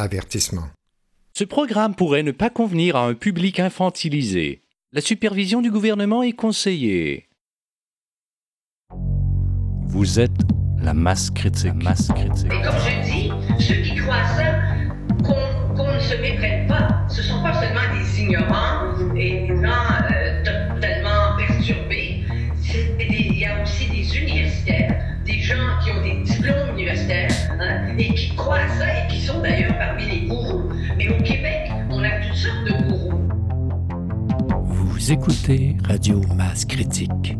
Avertissement. Ce programme pourrait ne pas convenir à un public infantilisé. La supervision du gouvernement est conseillée. Vous êtes la masse critique. masse critique. Et comme je dis, ceux qui croient à ça, qu'on ne se méprenne pas, ce sont pas seulement des ignorants et des gens euh, totalement perturbés, des- il y a aussi des universitaires, des gens qui ont des diplômes universitaires hein, et qui croient à ça sont d'ailleurs parmi les gourous. Mais au Québec, on a toutes sortes de gourous. Vous écoutez Radio Masse Critique.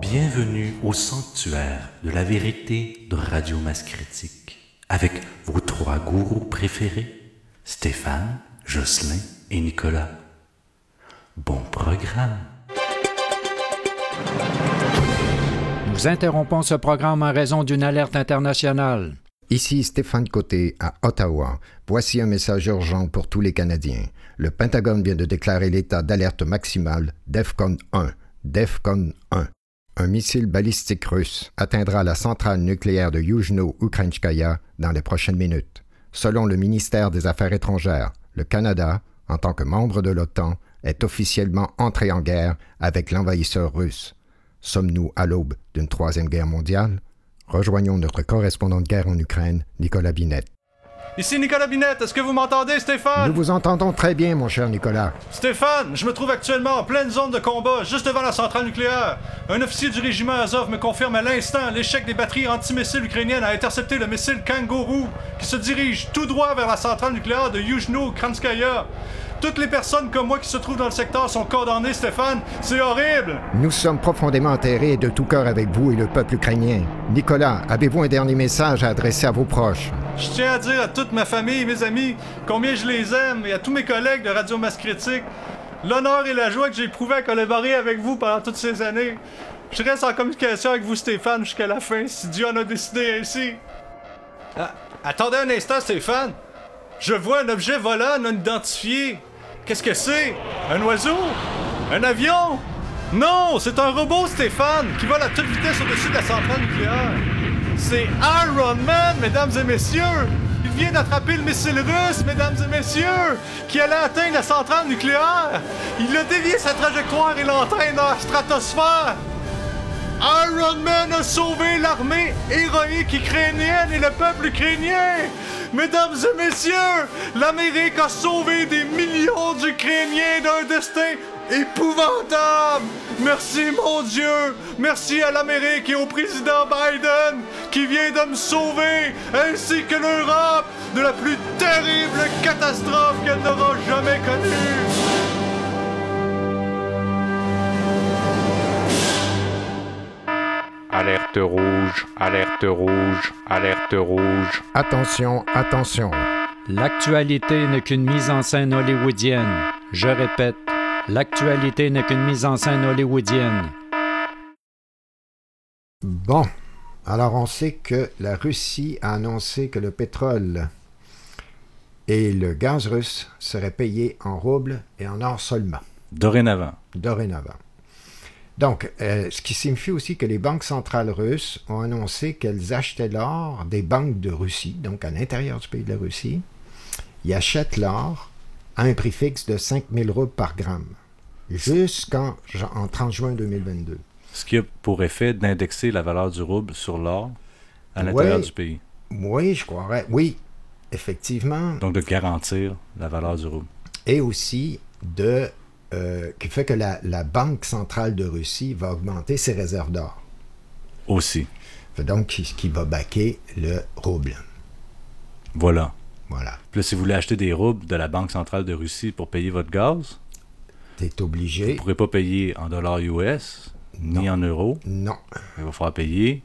Bienvenue au sanctuaire de la vérité de Radio Masse Critique, avec vos trois gourous préférés, Stéphane, Jocelyn et Nicolas. Bon programme. Nous interrompons ce programme en raison d'une alerte internationale. Ici Stéphane Côté à Ottawa. Voici un message urgent pour tous les Canadiens. Le Pentagone vient de déclarer l'état d'alerte maximale DEFCON 1. DEFCON 1. Un missile balistique russe atteindra la centrale nucléaire de Yuzhno-Ukrainskaya dans les prochaines minutes. Selon le ministère des Affaires étrangères, le Canada, en tant que membre de l'OTAN, est officiellement entré en guerre avec l'envahisseur russe. Sommes-nous à l'aube d'une troisième guerre mondiale? Rejoignons notre correspondant de guerre en Ukraine, Nicolas Binette. Ici Nicolas Binette, est-ce que vous m'entendez, Stéphane? Nous vous entendons très bien, mon cher Nicolas. Stéphane, je me trouve actuellement en pleine zone de combat, juste devant la centrale nucléaire. Un officier du régiment Azov me confirme à l'instant l'échec des batteries antimissiles ukrainiennes à intercepter le missile Kangourou, qui se dirige tout droit vers la centrale nucléaire de Yuzhno-Kranskaya. Toutes les personnes comme moi qui se trouvent dans le secteur sont condamnées, Stéphane. C'est horrible! Nous sommes profondément enterrés de tout cœur avec vous et le peuple ukrainien. Nicolas, avez-vous un dernier message à adresser à vos proches? Je tiens à dire à toute ma famille et mes amis combien je les aime et à tous mes collègues de Radio Masse Critique l'honneur et la joie que j'ai éprouvé à collaborer avec vous pendant toutes ces années. Je reste en communication avec vous, Stéphane, jusqu'à la fin, si Dieu en a décidé ainsi. Ah, attendez un instant, Stéphane. Je vois un objet volant non identifié. Qu'est-ce que c'est? Un oiseau? Un avion? Non, c'est un robot, Stéphane, qui vole à toute vitesse au-dessus de la centrale nucléaire. C'est Iron Man, mesdames et messieurs! Il vient d'attraper le missile russe, mesdames et messieurs, qui allait atteindre la centrale nucléaire. Il a dévié sa trajectoire et l'entraîne dans la stratosphère. Iron Man a sauvé l'armée héroïque ukrainienne et le peuple ukrainien. Mesdames et messieurs, l'Amérique a sauvé des millions d'Ukrainiens d'un destin épouvantable. Merci mon Dieu. Merci à l'Amérique et au président Biden qui vient de me sauver, ainsi que l'Europe, de la plus terrible catastrophe qu'elle n'aura jamais connue. Alerte rouge, alerte rouge, alerte rouge. Attention, attention. L'actualité n'est qu'une mise en scène hollywoodienne. Je répète, l'actualité n'est qu'une mise en scène hollywoodienne. Bon, alors on sait que la Russie a annoncé que le pétrole et le gaz russe seraient payés en roubles et en or seulement, Dorénavant. dorénavant. Donc, euh, ce qui signifie aussi que les banques centrales russes ont annoncé qu'elles achetaient l'or des banques de Russie, donc à l'intérieur du pays de la Russie. Ils achètent l'or à un prix fixe de 5000 roubles par gramme, jusqu'en en 30 juin 2022. Ce qui a pour effet d'indexer la valeur du rouble sur l'or à l'intérieur du pays. Oui, je croirais. Oui, effectivement. Donc de garantir la valeur du rouble. Et aussi de euh, qui fait que la, la Banque centrale de Russie va augmenter ses réserves d'or. Aussi. Donc, qui, qui va baquer le rouble. Voilà. Voilà. Puis là, si vous voulez acheter des roubles de la Banque centrale de Russie pour payer votre gaz, es vous obligé. ne pourrez pas payer en dollars US ni en euros. Non, Il va falloir payer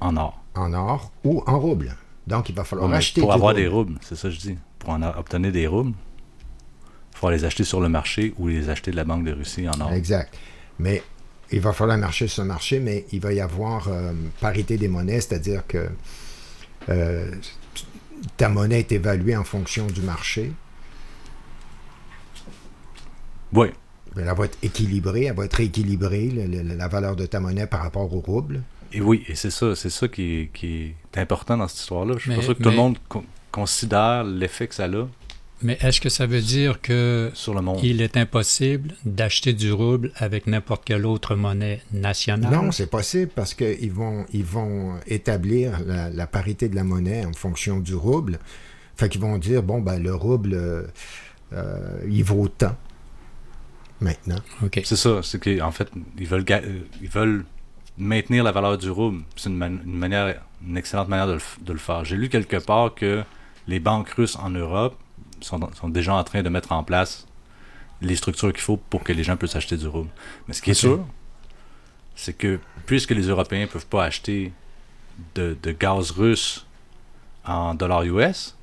en or. en or ou en rouble. Donc, il va falloir Ouais, acheter pour avoir des roubles, c'est ça que je dis. Pour en obtenir des roubles, il faut les acheter sur le marché ou les acheter de la Banque de Russie en or. Exact. Mais il va falloir marcher sur ce marché, mais il va y avoir euh, parité des monnaies, c'est-à-dire que euh, ta monnaie est évaluée en fonction du marché. Oui. Elle va être équilibrée, elle va être rééquilibrée, le- le- la valeur de ta monnaie par rapport au rouble. Et oui, et c'est ça, c'est ça qui est, qui est important dans cette histoire-là. Je suis Mais- pas sûr que tout le monde con- considère l'effet que ça a Mais est-ce que ça veut dire que sur le monde. il est impossible d'acheter du rouble avec n'importe quelle autre monnaie nationale? Non, c'est possible parce qu'ils vont, ils vont établir la, la parité de la monnaie en fonction du rouble. Fait qu'ils vont dire, bon, ben, le rouble, euh, euh, il vaut tant maintenant. OK. C'est ça, c'est qu'en fait, ils veulent, ga- euh, ils veulent maintenir la valeur du rouble. C'est une, man- une manière, une excellente manière de le, de le faire. J'ai lu quelque part que les banques russes en Europe sont, sont déjà en train de mettre en place les structures qu'il faut pour que les gens puissent acheter du rouble. Mais ce qui est sûr, c'est que puisque les Européens ne peuvent pas acheter de, de gaz russe en dollars US,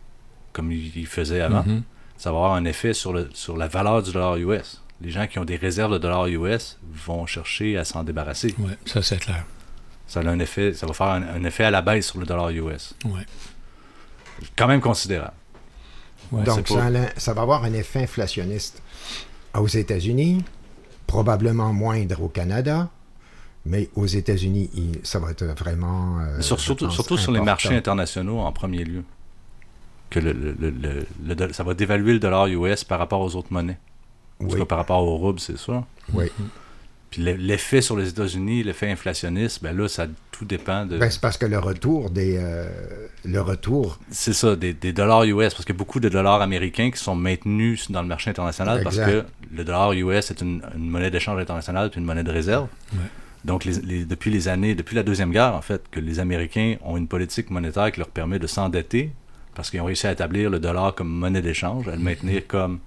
comme ils faisaient avant, Mhm. ça va avoir un effet sur, le, sur la valeur du dollar US. Les gens qui ont des réserves de dollars US vont chercher à s'en débarrasser. Ouais, ça c'est clair. Ça, a un effet, ça va faire un, un effet à la baisse sur le dollar US. Ouais. Quand même considérable. Ouais, Donc, pas- ça, va avoir un effet inflationniste aux États-Unis, probablement moindre au Canada, mais aux États-Unis, ça va être vraiment. euh, sur- surtout pense, surtout sur les marchés internationaux en premier lieu. Que le, le- le- le- le doll- ça va dévaluer le dollar US par rapport aux autres monnaies. En tout Oui, cas, par rapport au rouble, c'est sûr. oui. Puis le- l'effet sur les États-Unis, l'effet inflationniste, ben là, ça tout dépend de. Ben, c'est parce que le retour des. euh, le retour. C'est ça, des, des dollars US, parce qu'il y a beaucoup de dollars américains qui sont maintenus dans le marché international parce que le dollar US est une, une monnaie d'échange internationale puis une monnaie de réserve. Ouais. Donc, les- les- depuis les années, depuis la Deuxième Guerre, en fait, que les Américains ont une politique monétaire qui leur permet de s'endetter parce qu'ils ont réussi à établir le dollar comme monnaie d'échange, à le maintenir comme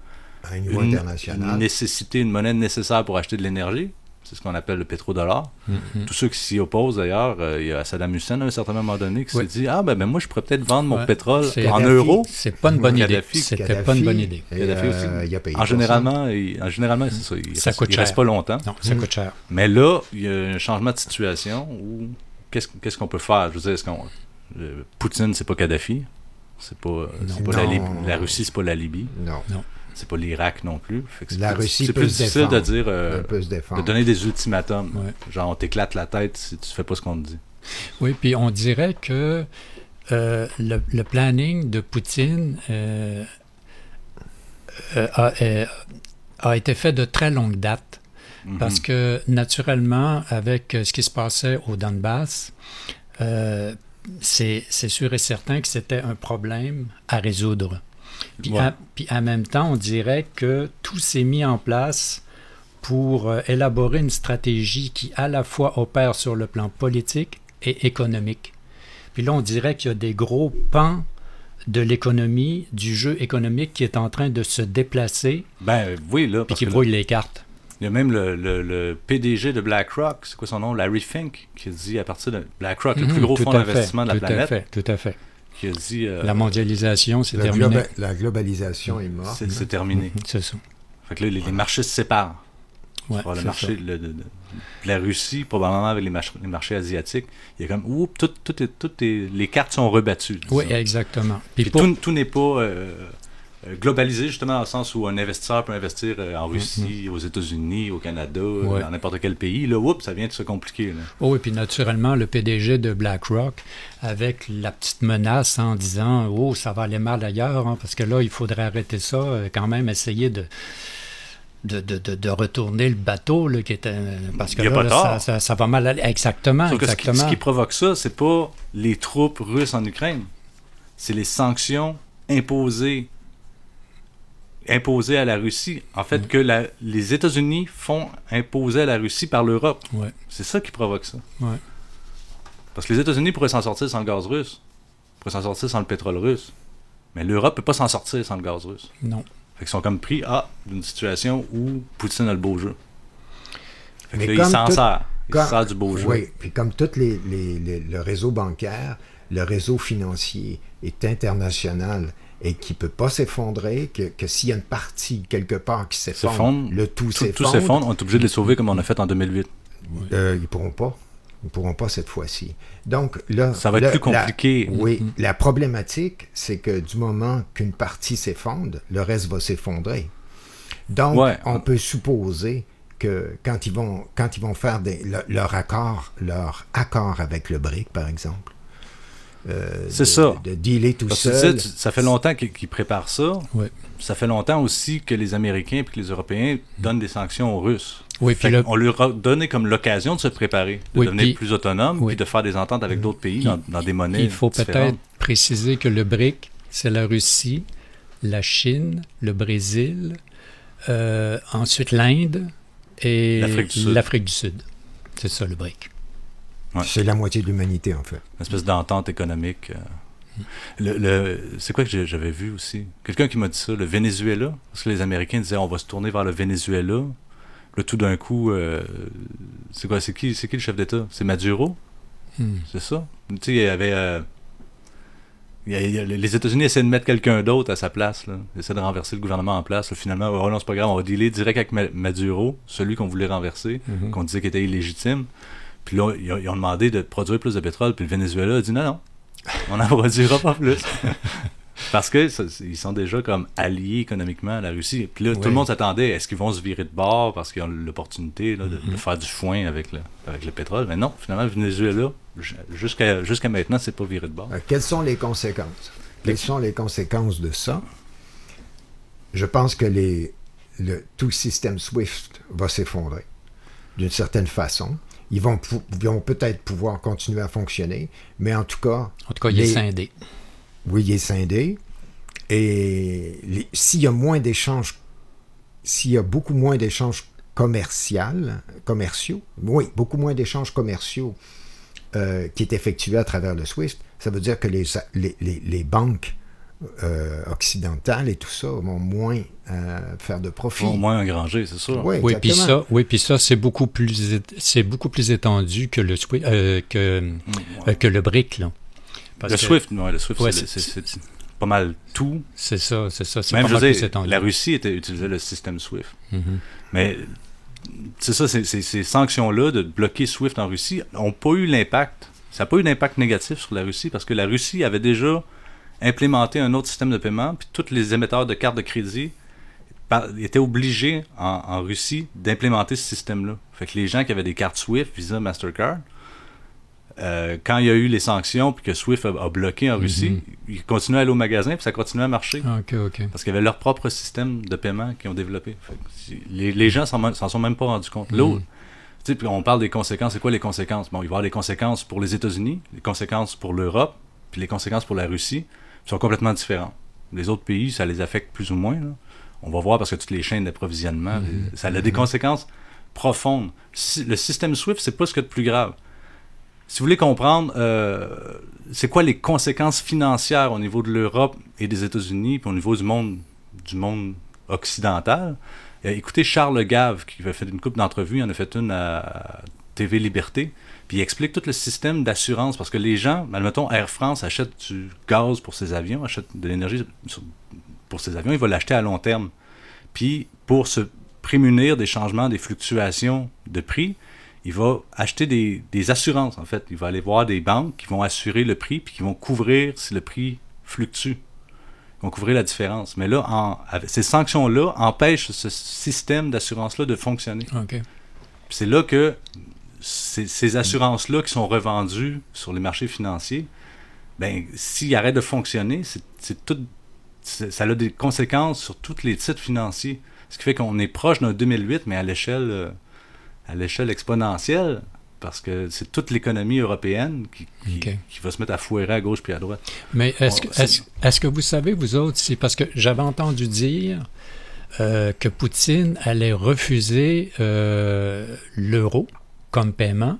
à un niveau une, international. une nécessité, une monnaie nécessaire pour acheter de l'énergie. C'est ce qu'on appelle le pétrodollar. Mhm. Tous ceux qui s'y opposent, d'ailleurs, euh, il y a Saddam Hussein à un certain moment donné qui Oui. s'est dit Ah, ben, ben moi, je pourrais peut-être vendre mon Ouais. pétrole en euros. C'est pas une bonne idée. C'était pas une bonne idée. aussi. euh, il a payé En généralement, il, en généralement c'est ça. Il, Ça reste, coûte il reste pas longtemps. Non, ça Mm. coûte cher. Mais là, il y a un changement de situation où qu'est-ce qu'est-ce qu'on peut faire? Je veux dire, est-ce qu'on. le- Poutine, c'est pas Kadhafi? C'est pas, la, Non. Russie, c'est pas la Libye? Non, C'est pas l'Irak non plus. Fait que c'est La plus- Russie C'est peut plus se difficile de dire. euh, on peut se de donner des ultimatums. Ouais. Genre, on t'éclate la tête si tu fais pas ce qu'on te dit. Oui, puis on dirait que euh, le, le planning de Poutine euh, euh, a, a été fait de très longue date. Mhm. Parce que, naturellement, avec ce qui se passait au Donbass, euh, c'est c'est sûr et certain que c'était un problème à résoudre. Puis, Ouais. en, puis en même temps, on dirait que tout s'est mis en place pour euh, élaborer une stratégie qui à la fois opère sur le plan politique et économique. Puis là, on dirait qu'il y a des gros pans de l'économie, du jeu économique qui est en train de se déplacer, Ben oui, là. puis qui là, brouille les cartes. il y a même le, le- le PDG de BlackRock, c'est quoi son nom? Larry Fink, qui dit à partir de BlackRock, le plus Mhm, gros tout fonds d'investissement de la tout à planète, fait, tout à fait. Qui a dit. euh, La mondialisation, c'est La, terminé. globa- la globalisation est morte. c'est terminé. Mhm, C'est ça. Fait que là, les, les marchés se séparent. Ouais, Alors, le c'est marché ça. le- de, de- de la Russie, probablement avec les, march- les marchés asiatiques, il y a comme, oups, tout, tout est- tout est- les cartes sont rebattues. Oui, exactement. Puis Puis pour- tout, tout n'est pas euh, globalisé, justement, dans le sens où un investisseur peut investir euh, en Russie, aux États-Unis, au Canada, euh, Mm-hmm. Ouais. dans n'importe quel pays. Là, oups, ça vient de se compliquer. là. Oh, et puis naturellement, le PDG de BlackRock, avec la petite menace en disant Oh, ça va aller mal ailleurs, hein, parce que là, il faudrait arrêter ça, euh, quand même essayer de. De, de, de, retourner le bateau là, qui était parce que Il y a là, pas là, ça, ça, ça va mal aller exactement Sauf que ce, qui, exactement ce qui provoque ça, c'est pas les troupes russes en Ukraine. C'est les sanctions imposées imposées à la Russie. En fait, Mm. que la- les États-Unis font imposer à la Russie par l'Europe. Ouais. C'est ça qui provoque ça. Ouais. Parce que les États-Unis pourraient s'en sortir sans le gaz russe. Ils pourraient s'en sortir sans le pétrole russe. Mais l'Europe peut pas s'en sortir sans le gaz russe. non Fait qu'ils sont comme pris à d'une situation où Poutine a le beau jeu. Fait que Mais là, il s'en tout- sert. Il Comme- se sert du beau jeu. Oui, puis comme tout les, les- les- le réseau bancaire, le réseau financier est international et qui ne peut pas s'effondrer, que, que s'il y a une partie quelque part qui s'effondre, S'effondre. le tout Tout, tout s'effondre, s'effondre. On est obligé de les sauver comme on a fait en 2008. euh, ils ne pourront pas. Ils ne pourront pas cette fois-ci. Donc là, Ça va être le- plus compliqué. la- oui, la problématique, c'est que du moment qu'une partie s'effondre, le reste va s'effondrer. Donc, Ouais. on peut supposer que quand ils vont, quand ils vont faire des- le- leur accord, leur accord avec le BRIC, par exemple, euh, C'est de- ça. de dealer tout Parce que tu seul. sais, ça fait longtemps qu'ils préparent ça. Ça fait longtemps aussi que les Américains et que les Européens donnent des sanctions aux Russes. Oui, Fait puis le- On leur a donné comme l'occasion de se préparer, de Oui, devenir puis- plus autonome, oui. puis de faire des ententes avec d'autres pays Il- dans, dans des monnaies il faut peut-être préciser que le BRIC, c'est la Russie, la Chine, le Brésil, euh, ensuite l'Inde et l'Afrique du Sud. C'est ça le BRIC. Ouais. C'est la moitié de l'humanité, en fait. Une espèce d'entente économique. euh. Le, le- c'est quoi que j'avais vu aussi? Quelqu'un qui m'a dit ça, le Venezuela. Parce que les Américains disaient on va se tourner vers le Venezuela. Là, tout d'un coup, euh, c'est quoi? C'est qui, c'est qui le chef d'État? C'est Maduro? Hmm. C'est ça? Tu sais, il y avait. euh, il y a- il y a- les États-Unis essaient de mettre quelqu'un d'autre à sa place. Là. Ils essaient de renverser le gouvernement en place. Là, finalement, oh non, c'est pas grave, on va dealer direct avec Ma- Maduro, celui qu'on voulait renverser, Mhm. qu'on disait qu'il était illégitime. Puis là, ils ont, ils ont demandé de produire plus de pétrole. Puis le Venezuela a dit non, non, on n'en produira pas plus. Parce que ça- ils sont déjà comme alliés économiquement à la Russie. Puis là, tout le monde s'attendait, est-ce qu'ils vont se virer de bord parce qu'ils ont l'opportunité de, Mhm. de faire du foin avec le, avec le pétrole? Mais non, finalement, le Venezuela, jusqu'à jusqu'à maintenant, c'est pas viré de bord. Euh, Quelles sont les conséquences? Quelles sont les conséquences de ça? Je pense que les, le, tout le système SWIFT va s'effondrer d'une certaine façon. Ils vont, peut-être pouvoir continuer à fonctionner, mais en tout cas, En tout cas, il est scindé. oui, il est scindé. Et les- s'il y a moins d'échanges, s'il y a beaucoup moins d'échanges commerciaux, commerciaux, oui, beaucoup moins d'échanges commerciaux euh, qui est effectué à travers le SWIFT, ça veut dire que les, les- les banques euh, occidentales et tout ça vont moins euh, faire de profit. Au moins engrangé, c'est sûr. Oui, Oui, puis ça, oui, puis ça, c'est beaucoup plus, c'est beaucoup plus étendu que le euh, que, Mm, euh, ouais. que le BRIC, là. Parce le que SWIFT, ouais, le SWIFT, Ouais, c'est- pas mal tout. C'est ça, c'est ça, c'est Même, pas je mal plus la Russie était, utilisait le système SWIFT. Mhm. Mais c'est ça, ces sanctions-là de bloquer SWIFT en Russie n'ont pas eu l'impact. Ça n'a pas eu d'impact négatif sur la Russie parce que la Russie avait déjà implémenté un autre système de paiement, puis tous les émetteurs de cartes de crédit étaient obligés en, en Russie d'implémenter ce système-là. Fait que les gens qui avaient des cartes SWIFT, Visa, Mastercard, euh, quand il y a eu les sanctions puis que SWIFT a, a bloqué en Russie, ils continuaient à aller au magasin puis ça continuait à marcher. Ah. Parce qu'ils avaient leur propre système de paiement qu'ils ont développé. Les, les gens s'en sont même pas rendus compte. L'autre, tu sais, puis on parle des conséquences. C'est quoi les conséquences? Bon, il va y avoir les conséquences pour les États-Unis, les conséquences pour l'Europe, puis les conséquences pour la Russie sont complètement différentes. Les autres pays, ça les affecte plus ou moins. là. On va voir parce que toutes les chaînes d'approvisionnement, les- ça a des conséquences profondes. Si- le système SWIFT, c'est pas ce qu'il y a de plus grave. Si vous voulez comprendre, euh, c'est quoi les conséquences financières au niveau de l'Europe et des États-Unis, puis au niveau du monde, du monde occidental, euh, écoutez Charles Gave, qui a fait une couple d'entrevues, il en a fait une à TV Liberté, puis il explique tout le système d'assurance, parce que les gens, admettons, Air France achète du gaz pour ses avions, achète de l'énergie pour ses avions, il va l'acheter à long terme. Puis, pour se prémunir des changements, des fluctuations de prix, il va acheter des, des assurances, en fait. Il va aller voir des banques qui vont assurer le prix, puis qui vont couvrir si le prix fluctue. Ils vont couvrir la différence. Mais là, en- ces sanctions-là empêchent ce système d'assurance-là de fonctionner. Ok. Puis c'est là que ces, ces assurances-là qui sont revendues sur les marchés financiers, ben, s'ils arrêtent de fonctionner, c'est c'est tout, c'est- ça a des conséquences sur tous les titres financiers. Ce qui fait qu'on est proche d'un 2008, mais à l'échelle euh, à l'échelle exponentielle, parce que c'est toute l'économie européenne qui, qui, va se mettre à foirer à gauche puis à droite. Mais est-ce que, c'est- est-ce, est-ce que vous savez, vous autres, si, parce que j'avais entendu dire euh, que Poutine allait refuser euh, l'euro comme paiement.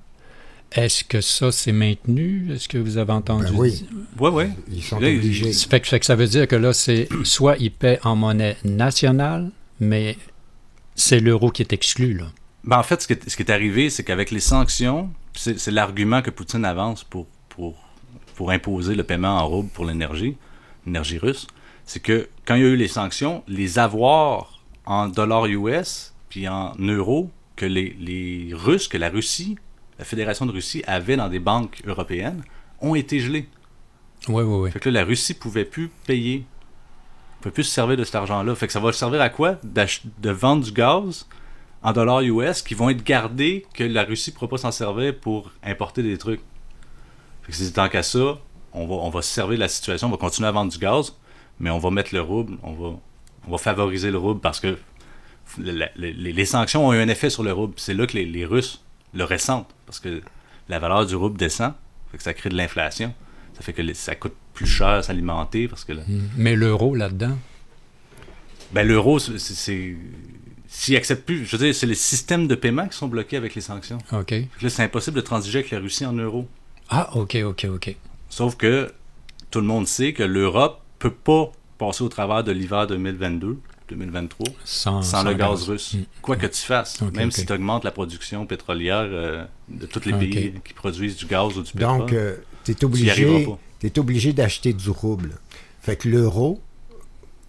Est-ce que ça c'est maintenu? Est-ce que vous avez entendu Ben oui. dire? Ouais, ouais. Ils sont Là, ils- obligés. Ça fait, que- fait que ça veut dire que là, c'est soit il paie en monnaie nationale, mais c'est l'euro qui est exclu, là. Ben, en fait, ce qui est, ce qui est arrivé, c'est qu'avec les sanctions, c'est l'argument que Poutine avance pour, pour, pour imposer le paiement en rouble pour l'énergie, l'énergie russe, c'est que quand il y a eu les sanctions, les avoirs en dollars US puis en euros que les, les Russes, que la Russie, la Fédération de Russie avait dans des banques européennes, ont été gelés. Oui, oui, oui. Fait que là, la Russie pouvait plus payer peut plus se servir de cet argent-là. Fait que ça va servir à quoi? De vendre du gaz en dollars US qui vont être gardés que la Russie ne pourra pas s'en servir pour importer des trucs. Fait que c'est tant qu'à ça, on va, on va se servir de la situation, on va continuer à vendre du gaz, mais on va mettre le rouble, on va, on va favoriser le rouble parce que les, sanctions ont eu un effet sur le rouble. C'est là que les, Russes le ressentent parce que la valeur du rouble descend, fait que ça crée de l'inflation. Ça fait que ça coûte plus cher s'alimenter parce que. Hmm. Mais l'euro là-dedans? Ben l'euro, c'est s'ils acceptent plus, je veux dire, c'est les systèmes de paiement qui sont bloqués avec les sanctions. OK. Là, c'est impossible de transiger avec la Russie en euros. Ah, OK, OK, OK. Sauf que tout le monde sait que l'Europe peut pas passer au travers de l'hiver 2022 2023 sans, le gaz, russe. Mm. Quoi que tu fasses, même si tu augmentes la production pétrolière euh, de tous les pays qui produisent du gaz ou du pétrole. Donc, euh, tu es obligé, es obligé d'acheter du rouble. Fait que l'euro,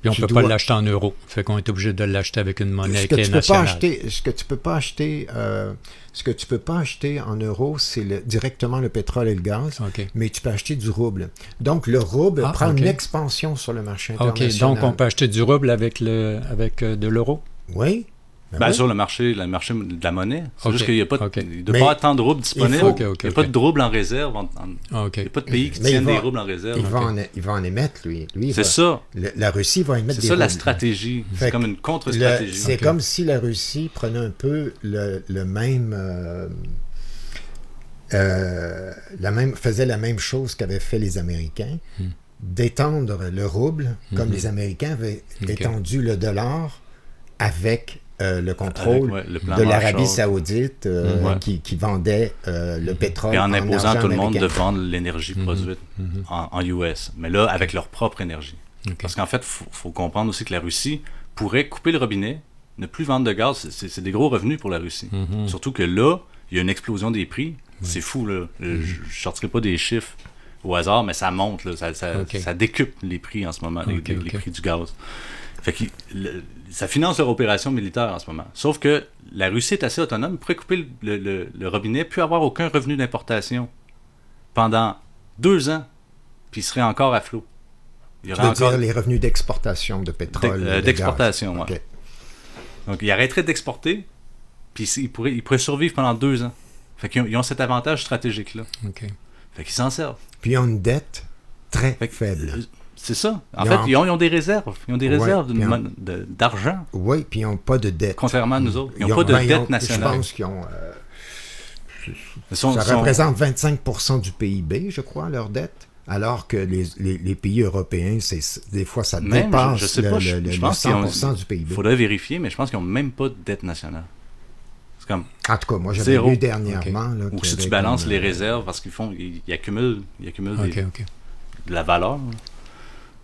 puis on ne peut pas l'acheter en euros. Fait qu'on est obligé de l'acheter avec une monnaie qui est nationale. acheter, ce que tu peux pas acheter, euh, ce que tu peux pas acheter en euros, c'est directement le pétrole et le gaz. Mais tu peux acheter du rouble. Donc le rouble ah, prend une expansion sur le marché international. Ok, donc on peut acheter du rouble avec le, avec euh, de l'euro? Oui. Ben ben, sur le marché, le marché de la monnaie. C'est juste qu'il n'y a pas, de, pas tant de roubles disponibles. Il n'y a pas de roubles en réserve. Il n'y a pas de pays qui tiennent des roubles en réserve. Il va, en, il va en émettre, lui. lui c'est ça. la Russie va émettre des C'est ça la stratégie. C'est comme une contre-stratégie. C'est comme si la Russie prenait un peu le, le même... Euh, euh, la même, faisait la même chose qu'avaient fait les Américains, hmm. d'étendre le rouble, comme hmm. les Américains avaient étendu le dollar avec euh, le contrôle de l'Arabie saoudite euh, qui, vendait euh, le pétrole. Et en, imposant tout le monde de vendre l'énergie mhm. produite mhm. En, US. Mais là, avec leur propre énergie. Parce qu'en fait, il faut, comprendre aussi que la Russie pourrait couper le robinet, ne plus vendre de gaz. C'est des gros revenus pour la Russie. Mhm. Surtout que là, il y a une explosion des prix. C'est fou, là. Je ne sortirai pas des chiffres au hasard, mais ça monte. Ça, ça, décupe les prix en ce moment, les, prix du gaz. Fait que ça finance leur opération militaire en ce moment. Sauf que la Russie est assez autonome, pourrait couper le, robinet, puis avoir aucun revenu d'importation pendant deux ans, puis il serait encore à flot. Il y aurait dire les revenus d'exportation de pétrole euh, D'exportation, oui. Donc, il arrêterait d'exporter, puis il pourrait, il pourrait survivre pendant deux ans. Fait qu'ils ont, cet avantage stratégique-là. Fait qu'ils s'en servent. Puis ils ont une dette très faible. C'est ça. En fait, ils, ont, des réserves. Ils ont des réserves d'argent. Oui, puis ils n'ont pas de dette. Contrairement à nous autres. Ils n'ont pas de ben, dette nationale. Je pense qu'ils ont. Euh, ça représente 25% du PIB, je crois, leur dette. Alors que les, les, pays européens, des fois, ça dépasse je, sais pas, le, je, 100 du PIB. Il faudrait vérifier, mais je pense qu'ils n'ont même pas de dette nationale. C'est comme. En tout cas, moi, j'avais vu dernièrement. Ou si tu balances les euh, réserves, parce qu'ils font. Ils, accumulent, ils accumulent de la valeur.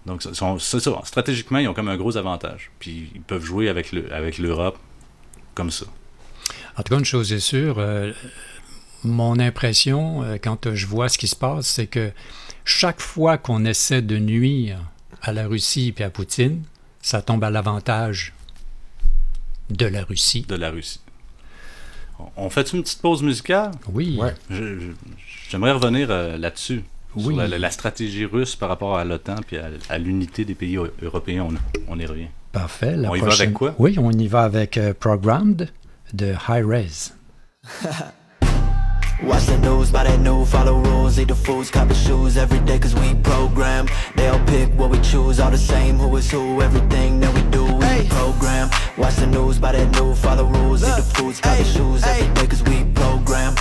Donc, c'est ça. Stratégiquement, ils ont comme un gros avantage. Puis, ils peuvent jouer avec l'Europe avec comme ça. En tout cas, une chose est sûre, euh, mon impression, euh, quand je vois ce qui se passe, c'est que chaque fois qu'on essaie de nuire à la Russie et à Poutine, ça tombe à l'avantage de la Russie. De la Russie. On fait une petite pause musicale? Oui. J'aimerais revenir euh, là-dessus sur la, stratégie russe par rapport à l'OTAN puis à, l'unité des pays européens. On, on y revient. Parfait. on y va avec quoi? Oui, on y va avec euh, Programmed de High Res. Watch the news, buy that new, follow rules, eat the foods, copy shoes every day cause we program. They'll pick what we choose, all the same, who is who, everything that we do, we hey. program. Watch the news, buy that new, follow rules, Look, eat the foods, copy hey, shoes every day cause we program.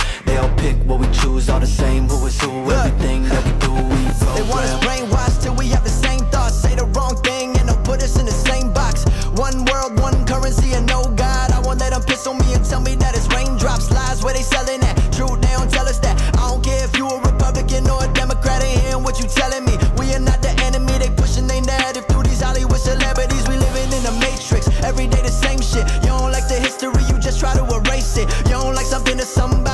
Pick what we choose, all the same, who is who, Look, everything that we do, we program. They want us brainwashed till we have the same thoughts, say the wrong thing and they'll put us in the same box. One world, one currency and no God. I won't let them piss on me and tell me that it's raindrops, lies where they selling at. Truth don't tell us that. I don't care if you a Republican or a Democrat, ain't hearing what you telling me. We are not the enemy, they pushing their narrative through these Hollywood celebrities. We living in a matrix, every day the same shit. You don't like the history, you just try to erase it. You don't like something to somebody,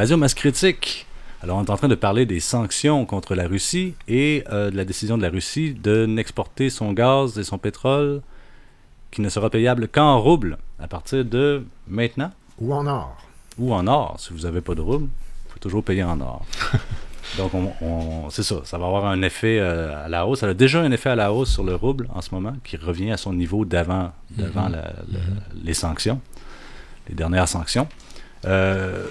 Radio Masse Critique. Alors, on est en train de parler des sanctions contre la Russie et euh, de la décision de la Russie de n'exporter son gaz et son pétrole qui ne sera payable qu'en roubles à partir de maintenant Ou en or. ou en or. Si vous n'avez pas de roubles, il faut toujours payer en or. Donc, on, on- c'est ça. Ça va avoir un effet euh, à la hausse. Ça a déjà un effet à la hausse sur le rouble en ce moment, qui revient à son niveau d'avant la- les sanctions, les dernières sanctions. Euh,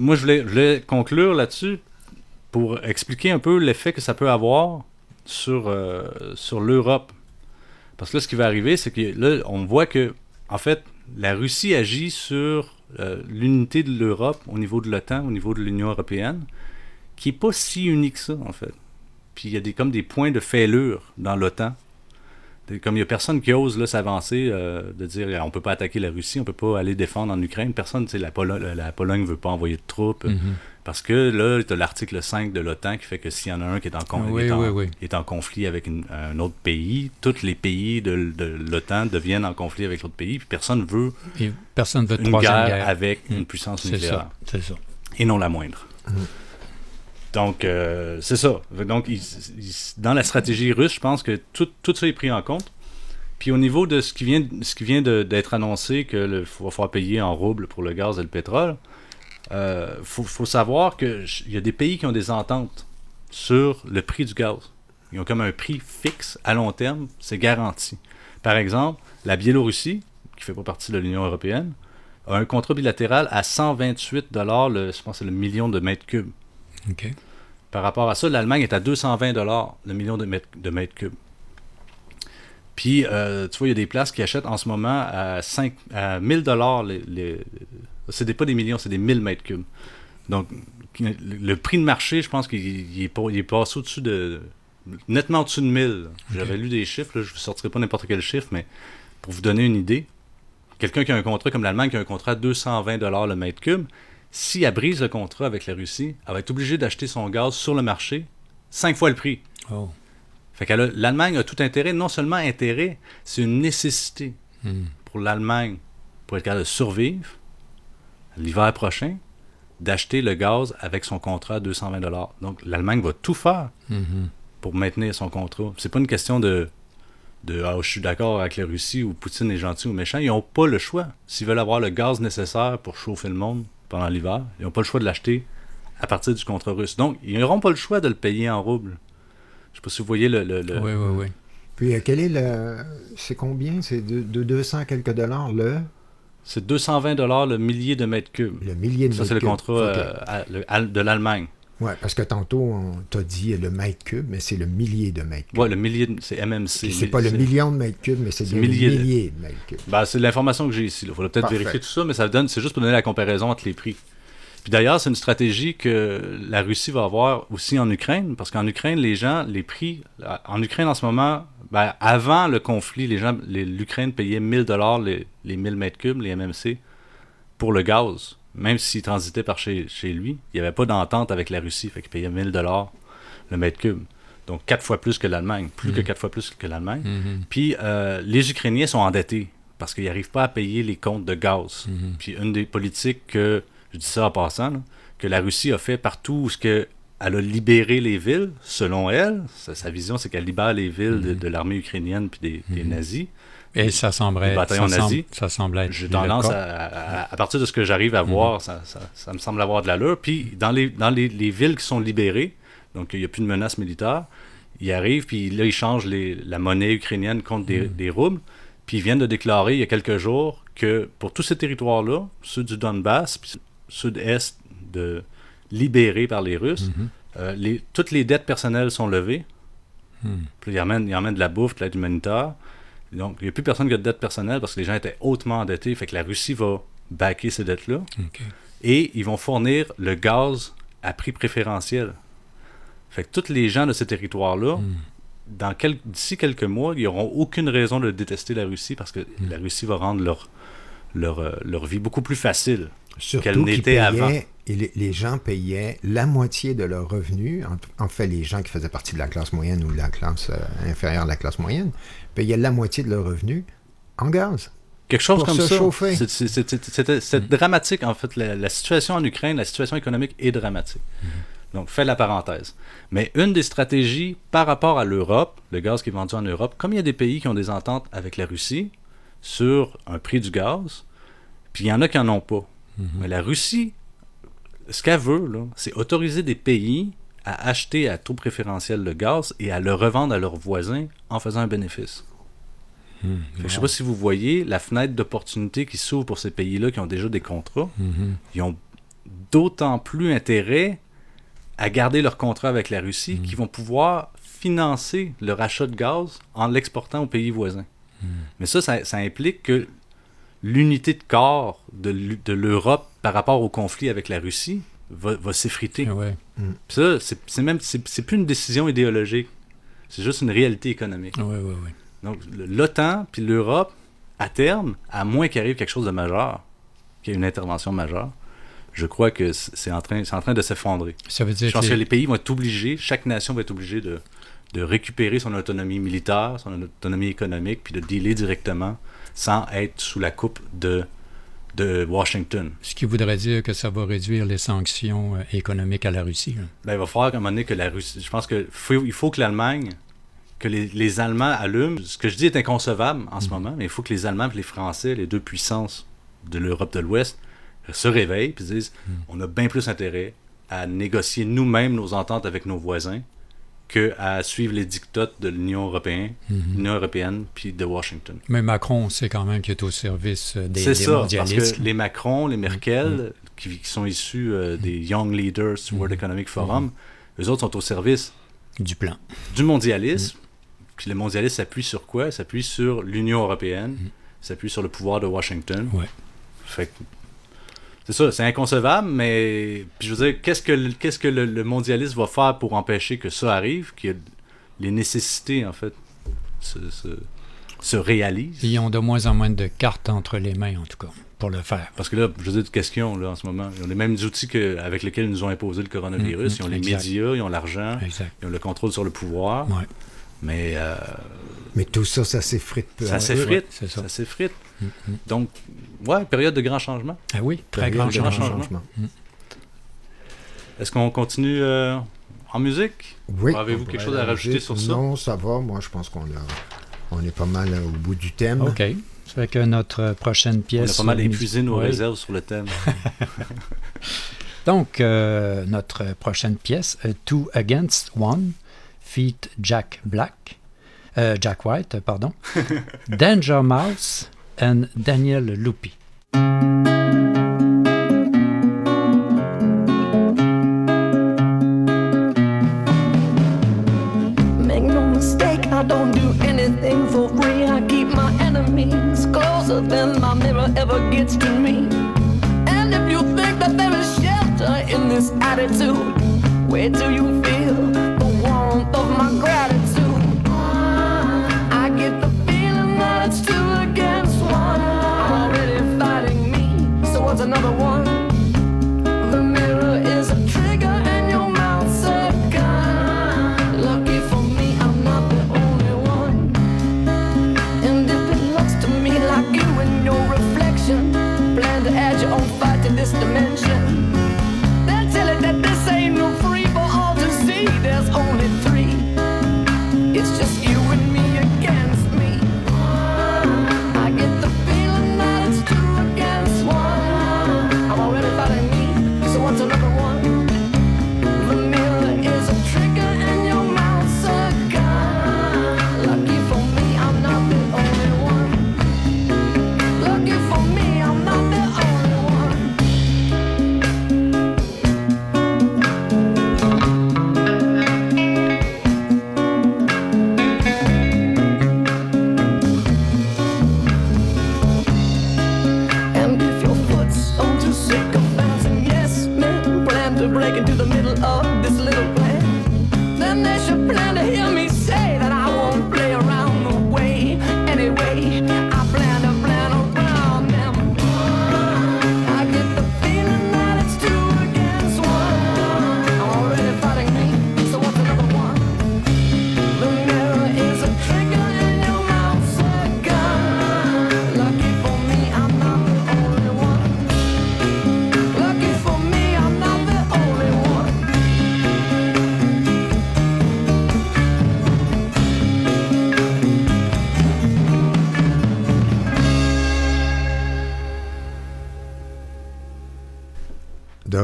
moi, je voulais, conclure là-dessus pour expliquer un peu l'effet que ça peut avoir sur, euh, sur l'Europe. Parce que là, ce qui va arriver, c'est que là, on voit que, en fait, la Russie agit sur euh, l'unité de l'Europe au niveau de l'OTAN, au niveau de l'Union européenne, qui n'est pas si unique que ça, en fait. Puis il y a des, comme des points de fêlure dans l'OTAN. Comme il n'y a personne qui ose s'avancer, euh, de dire on peut pas attaquer la Russie, on peut pas aller défendre en Ukraine. Personne, la, Polo- la Pologne ne veut pas envoyer de troupes. euh, Parce que là, tu as l'article 5 de l'OTAN qui fait que s'il y en a un qui est en, con- Oui, est en- oui, oui. est en conflit avec une- un autre pays, tous les pays de, de l'OTAN deviennent en conflit avec l'autre pays, puis personne veut Et personne ne veut une guerre, guerre. avec Mm. une puissance C'est nucléaire c'est ça. et non la moindre. Donc, euh, c'est ça. Donc, dans la stratégie russe, je pense que tout, tout ça est pris en compte. Puis au niveau de ce qui vient, ce qui vient d'être annoncé, que le, va falloir payer en roubles pour le gaz et le pétrole, il faut, faut savoir qu'il y a des pays qui ont des ententes sur le prix du gaz. Ils ont comme un prix fixe à long terme, c'est garanti. Par exemple, la Biélorussie, qui fait pas partie de l'Union européenne, a un contrat bilatéral à 128 le, je pense le million de mètres cubes. Par rapport à ça, l'Allemagne est à 220 le million de mètres, de mètres cubes. Puis, euh, tu vois, il y a des places qui achètent en ce moment à, 5, à 1000 les, les, c'est des- pas des millions, c'est des 1000 mètres cubes. Donc, le, prix de marché, je pense qu'il il est, pas- il est passé au-dessus de. nettement au-dessus de 1000. J'avais lu des chiffres, là, je ne sortirai pas n'importe quel chiffre, mais pour vous donner une idée, quelqu'un qui a un contrat comme l'Allemagne, qui a un contrat à 220 le mètre cube, si elle brise le contrat avec la Russie, elle va être obligée d'acheter son gaz sur le marché cinq fois le prix. Oh. Fait que l'Allemagne a tout intérêt, non seulement intérêt, c'est une nécessité Hmm. pour l'Allemagne pour être capable de survivre l'hiver prochain, d'acheter le gaz avec son contrat à 220 Donc l'Allemagne va tout faire Mhm. pour maintenir son contrat. C'est pas une question de de ah, je suis d'accord avec la Russie ou Poutine est gentil ou méchant. Ils n'ont pas le choix. S'ils veulent avoir le gaz nécessaire pour chauffer le monde pendant l'hiver, ils n'ont pas le choix de l'acheter à partir du contrat russe. Donc, ils n'auront pas le choix de le payer en roubles. Je sais pas si vous voyez le. le- le- Oui, oui, oui. Puis, euh, quel est le. C'est combien? C'est de, de 200 quelques dollars le, C'est 220 dollars le millier de mètres cubes. le millier de Ça, c'est le mètres contrat cubes. euh, Ok. à- le- à- de l'Allemagne. Ouais, parce que tantôt, on t'a dit le mètre cube, mais c'est le millier de mètres cubes. Ouais, le millier, de- c'est MMC. C'est pas le million de mètres cubes, mais c'est le millier de- mètres cubes. Ben, c'est l'information que j'ai ici. Il faudrait peut-être vérifier tout ça, mais ça donne, c'est juste pour donner la comparaison entre les prix. Puis d'ailleurs, c'est une stratégie que la Russie va avoir aussi en Ukraine, parce qu'en Ukraine, les gens, les prix, en Ukraine en ce moment, ben, avant le conflit, les gens, l'Ukraine payait 1000 dollars les, les 1000 mètres cubes, les MMC, pour le gaz, même s'il transitait par chez, chez lui, il n'y avait pas d'entente avec la Russie. Fait qu'il payait 1000 dollars le mètre cube. Donc quatre fois plus que l'Allemagne, plus que Mhm. quatre fois plus que l'Allemagne. Mhm. Puis euh, les Ukrainiens sont endettés parce qu'ils n'arrivent pas à payer les comptes de gaz. Mhm. Puis une des politiques que, je dis ça en passant, là, que la Russie a fait partout où ce que elle a libéré les villes, selon elle, sa, sa vision c'est qu'elle libère les villes de, de l'armée ukrainienne puis des, des nazis. Et ça semblerait. Les bataillons ça, semble, nazis. ça semble être. J'ai tendance à, à- à partir de ce que j'arrive à voir, ça, ça- ça me semble avoir de l'allure. Puis dans les, dans les, les villes qui sont libérées, donc il n'y a plus de menace militaire, ils arrivent, puis là, ils changent les- la monnaie ukrainienne contre des, des roubles. Puis ils viennent de déclarer il y a quelques jours que pour tous ces territoires-là, ceux du Donbass, puis sud-est de libérés par les Russes, euh, les, toutes les dettes personnelles sont levées. Hmm. Puis ils ils emmènent de la bouffe, de l'aide humanitaire. Donc, il n'y a plus personne qui a de dettes personnelles parce que les gens étaient hautement endettés. Fait que la Russie va backer ces dettes-là. Et ils vont fournir le gaz à prix préférentiel. Fait que tous les gens de ce territoire-là, Hmm. dans quel- d'ici quelques mois, ils n'auront aucune raison de détester la Russie parce que Hmm. la Russie va rendre leur, leur, euh, leur vie beaucoup plus facile qu'elle n'était avant. payaient, et les, les gens payaient la moitié de leurs revenus, en, en fait les gens qui faisaient partie de la classe moyenne ou de la classe euh, inférieure à la classe moyenne, payaient la moitié de leurs revenus en gaz. Quelque chose Pour comme se ça. chauffer. C'est- c'est- c'est- c'est- C'était c'était dramatique, en fait. La, la situation en Ukraine, la situation économique est dramatique. Donc, fais la parenthèse. Mais une des stratégies par rapport à l'Europe, le gaz qui est vendu en Europe, comme il y a des pays qui ont des ententes avec la Russie sur un prix du gaz, puis il y en a qui n'en ont pas. Mais la Russie, ce qu'elle veut, là, c'est autoriser des pays à acheter à taux préférentiel le gaz et à le revendre à leurs voisins en faisant un bénéfice. Que Je sais pas si vous voyez la fenêtre d'opportunité qui s'ouvre pour ces pays-là qui ont déjà des contrats. Mhm. Ils ont d'autant plus intérêt à garder leur contrat avec la Russie qu'ils vont pouvoir financer leur achat de gaz en l'exportant aux pays voisins. Mais ça, ça, ça implique que l'unité de corps de l'Europe par rapport au conflit avec la Russie va, va s'effriter. Ouais. Puis ça, c'est même c'est plus une décision idéologique. C'est juste une réalité économique. Ouais, ouais, ouais. Donc, l'OTAN puis l'Europe, à terme, à moins qu'il arrive quelque chose de majeur, qu'il y ait une intervention majeure, je crois que c'est en train, c'est en train de s'effondrer. Ça veut dire Je pense que que les- les pays vont être obligés, chaque nation va être obligée de, de récupérer son autonomie militaire, son autonomie économique, puis de dealer directement sans être sous la coupe de, de Washington. Ce qui voudrait dire que ça va réduire les sanctions euh, économiques à la Russie. là. Ben, il va falloir qu'à un moment donné que la Russie. Je pense qu'il faut, il faut que l'Allemagne, que les, les Allemands allument. Ce que je dis est inconcevable en ce moment, mais il faut que les Allemands et les Français, les deux puissances de l'Europe de l'Ouest, se réveillent et se disent on a bien plus intérêt à négocier nous-mêmes nos ententes avec nos voisins que à suivre les dictates de l'Union européenne, l'Union européenne puis de Washington. Mais Macron, c'est quand même qu'il est au service euh, des, C'est des ça, parce mondialistes. que les Macron, les Merkel, qui, qui sont issus euh, des Young Leaders du World Economic Forum, eux autres sont au service du plan. du mondialisme. Puis le mondialisme s'appuie sur quoi? S'appuie sur l'Union européenne, s'appuie sur le pouvoir de Washington. Ouais. Fait que- c'est ça, c'est inconcevable, mais puis je veux dire, qu'est-ce que, le- qu'est-ce que le, le mondialisme va faire pour empêcher que ça arrive, que les nécessités, en fait, se, se- se réalisent? Ils ont de moins en moins de cartes entre les mains, en tout cas, pour le faire. Parce que là, je veux dire, qu'est-ce qu'ils ont là, en ce moment Ils ont les mêmes outils que, avec lesquels ils nous ont imposé le coronavirus. Mhm, ils ont les exact. médias, ils ont l'argent, Exact. ils ont le contrôle sur le pouvoir. Ouais. Mais euh, Mais tout ça, ça s'effrite peu ça à peu. s'effrite. c'est ça. ça s'effrite. Mhm. Donc, ouais, période de grand changement. Ah oui, très Période grand de grand changement. changement. Est-ce qu'on continue euh, en musique? Oui. Avez-vous on quelque chose à rajouter vite. sur ça? Non, ça va. Moi, je pense qu'on a, on est pas mal euh, au bout du thème. OK. Ça fait que notre prochaine On pièce... a pas mal euh, épuisé nos oui. réserves sur le thème. Donc, euh, notre prochaine pièce, euh, Two Against One, feat Jack Black, euh, Jack White, euh, pardon, Danger Mouse and Daniel Lupi. Make no mistake, I don't do anything for free. I keep my enemies closer than my mirror ever gets to me. And if you think that there is shelter in this attitude, where do you feel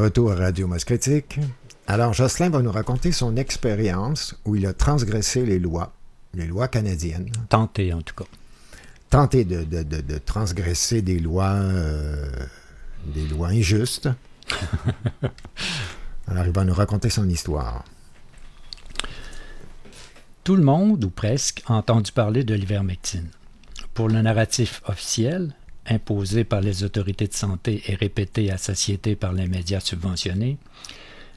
retour à Radio Critique. Alors, Jocelyn va nous raconter son expérience où il a transgressé les lois, les lois canadiennes. Tenté, en tout cas. Tenté de, de, de, de transgresser des lois, euh, des lois injustes. Alors, il va nous raconter son histoire. Tout le monde, ou presque, a entendu parler de l'ivermectine. Pour le narratif officiel, imposé par les autorités de santé et répété à satiété par les médias subventionnés,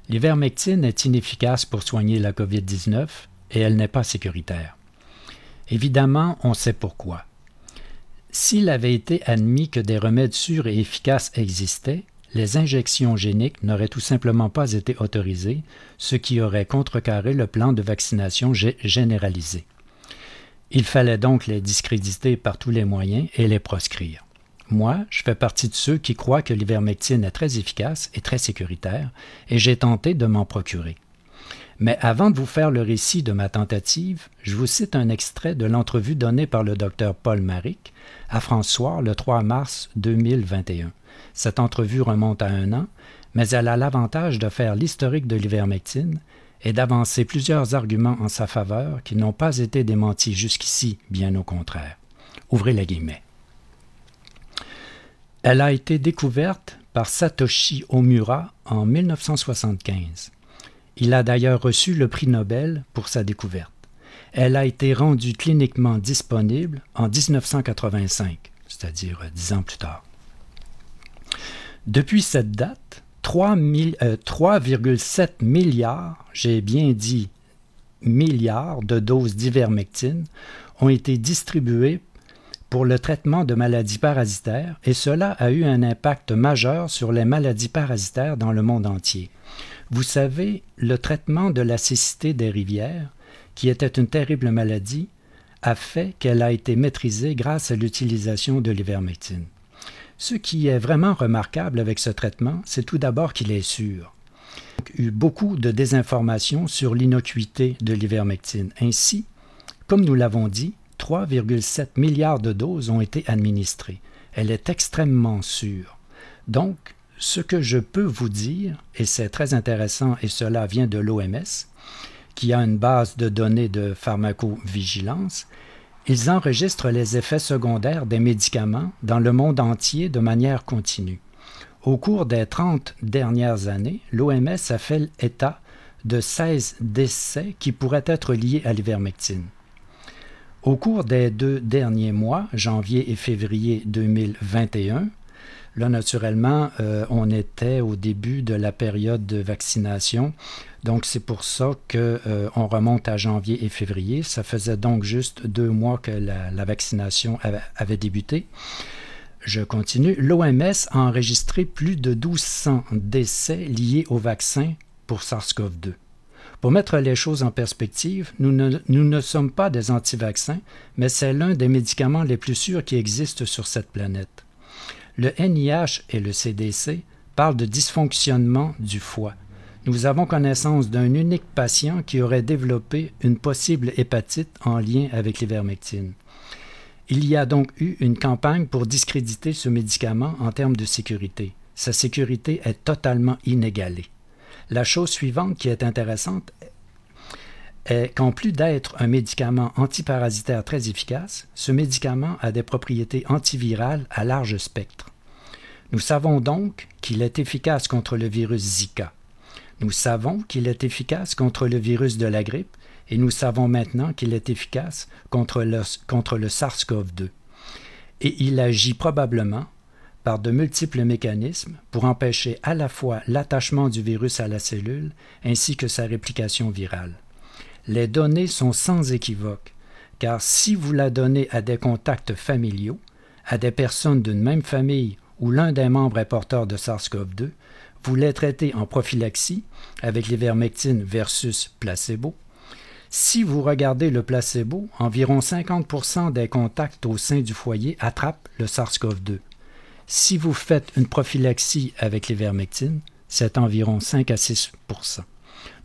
l'ivermectine est inefficace pour soigner la COVID-19 et elle n'est pas sécuritaire. Évidemment, on sait pourquoi. S'il avait été admis que des remèdes sûrs et efficaces existaient, les injections géniques n'auraient tout simplement pas été autorisées, ce qui aurait contrecarré le plan de vaccination généralisé. Il fallait donc les discréditer par tous les moyens et les proscrire. Moi, je fais partie de ceux qui croient que l'ivermectine est très efficace et très sécuritaire, et j'ai tenté de m'en procurer. Mais avant de vous faire le récit de ma tentative, je vous cite un extrait de l'entrevue donnée par le docteur Paul Maric à François le 3 mars 2021. Cette entrevue remonte à un an, mais elle a l'avantage de faire l'historique de l'ivermectine et d'avancer plusieurs arguments en sa faveur qui n'ont pas été démentis jusqu'ici, bien au contraire. Ouvrez les guillemets. Elle a été découverte par Satoshi Omura en 1975. Il a d'ailleurs reçu le prix Nobel pour sa découverte. Elle a été rendue cliniquement disponible en 1985, c'est-à-dire dix ans plus tard. Depuis cette date, 3,7 euh, milliards, j'ai bien dit milliards de doses d'ivermectine ont été distribuées pour le traitement de maladies parasitaires et cela a eu un impact majeur sur les maladies parasitaires dans le monde entier. Vous savez, le traitement de la cécité des rivières, qui était une terrible maladie, a fait qu'elle a été maîtrisée grâce à l'utilisation de l'ivermectine. Ce qui est vraiment remarquable avec ce traitement, c'est tout d'abord qu'il est sûr. Il y a eu beaucoup de désinformation sur l'innocuité de l'ivermectine. Ainsi, comme nous l'avons dit, 3,7 milliards de doses ont été administrées. Elle est extrêmement sûre. Donc, ce que je peux vous dire, et c'est très intéressant, et cela vient de l'OMS, qui a une base de données de pharmacovigilance, ils enregistrent les effets secondaires des médicaments dans le monde entier de manière continue. Au cours des 30 dernières années, l'OMS a fait état de 16 décès qui pourraient être liés à l'ivermectine. Au cours des deux derniers mois, janvier et février 2021, là naturellement, euh, on était au début de la période de vaccination. Donc c'est pour ça qu'on euh, remonte à janvier et février. Ça faisait donc juste deux mois que la, vaccination avait, avait débuté. Je continue. L'OMS a enregistré plus de 1200 décès liés au vaccin pour SARS-CoV-2. Pour mettre les choses en perspective, nous ne, sommes pas des anti-vaccins, mais c'est l'un des médicaments les plus sûrs qui existent sur cette planète. Le NIH et le CDC parlent de dysfonctionnement du foie. Nous avons connaissance d'un unique patient qui aurait développé une possible hépatite en lien avec l'ivermectine. Il y a donc eu une campagne pour discréditer ce médicament en termes de sécurité. Sa sécurité est totalement inégalée. La chose suivante qui est intéressante est qu'en plus d'être un médicament antiparasitaire très efficace, ce médicament a des propriétés antivirales à large spectre. Nous savons donc qu'il est efficace contre le virus Zika. Nous savons qu'il est efficace contre le virus de la grippe et nous savons maintenant qu'il est efficace contre le, contre le SARS-CoV-2. Et il agit probablement par de multiples mécanismes pour empêcher à la fois l'attachement du virus à la cellule ainsi que sa réplication virale. Les données sont sans équivoque, car si vous la donnez à des contacts familiaux, à des personnes d'une même famille où l'un des membres est porteur de SARS-CoV-2, vous les traitez en prophylaxie avec l'ivermectine versus placebo. Si vous regardez le placebo, environ 50% des contacts au sein du foyer attrapent le SARS-CoV-2. Si vous faites une prophylaxie avec l'ivermectine, c'est environ 5 à 6%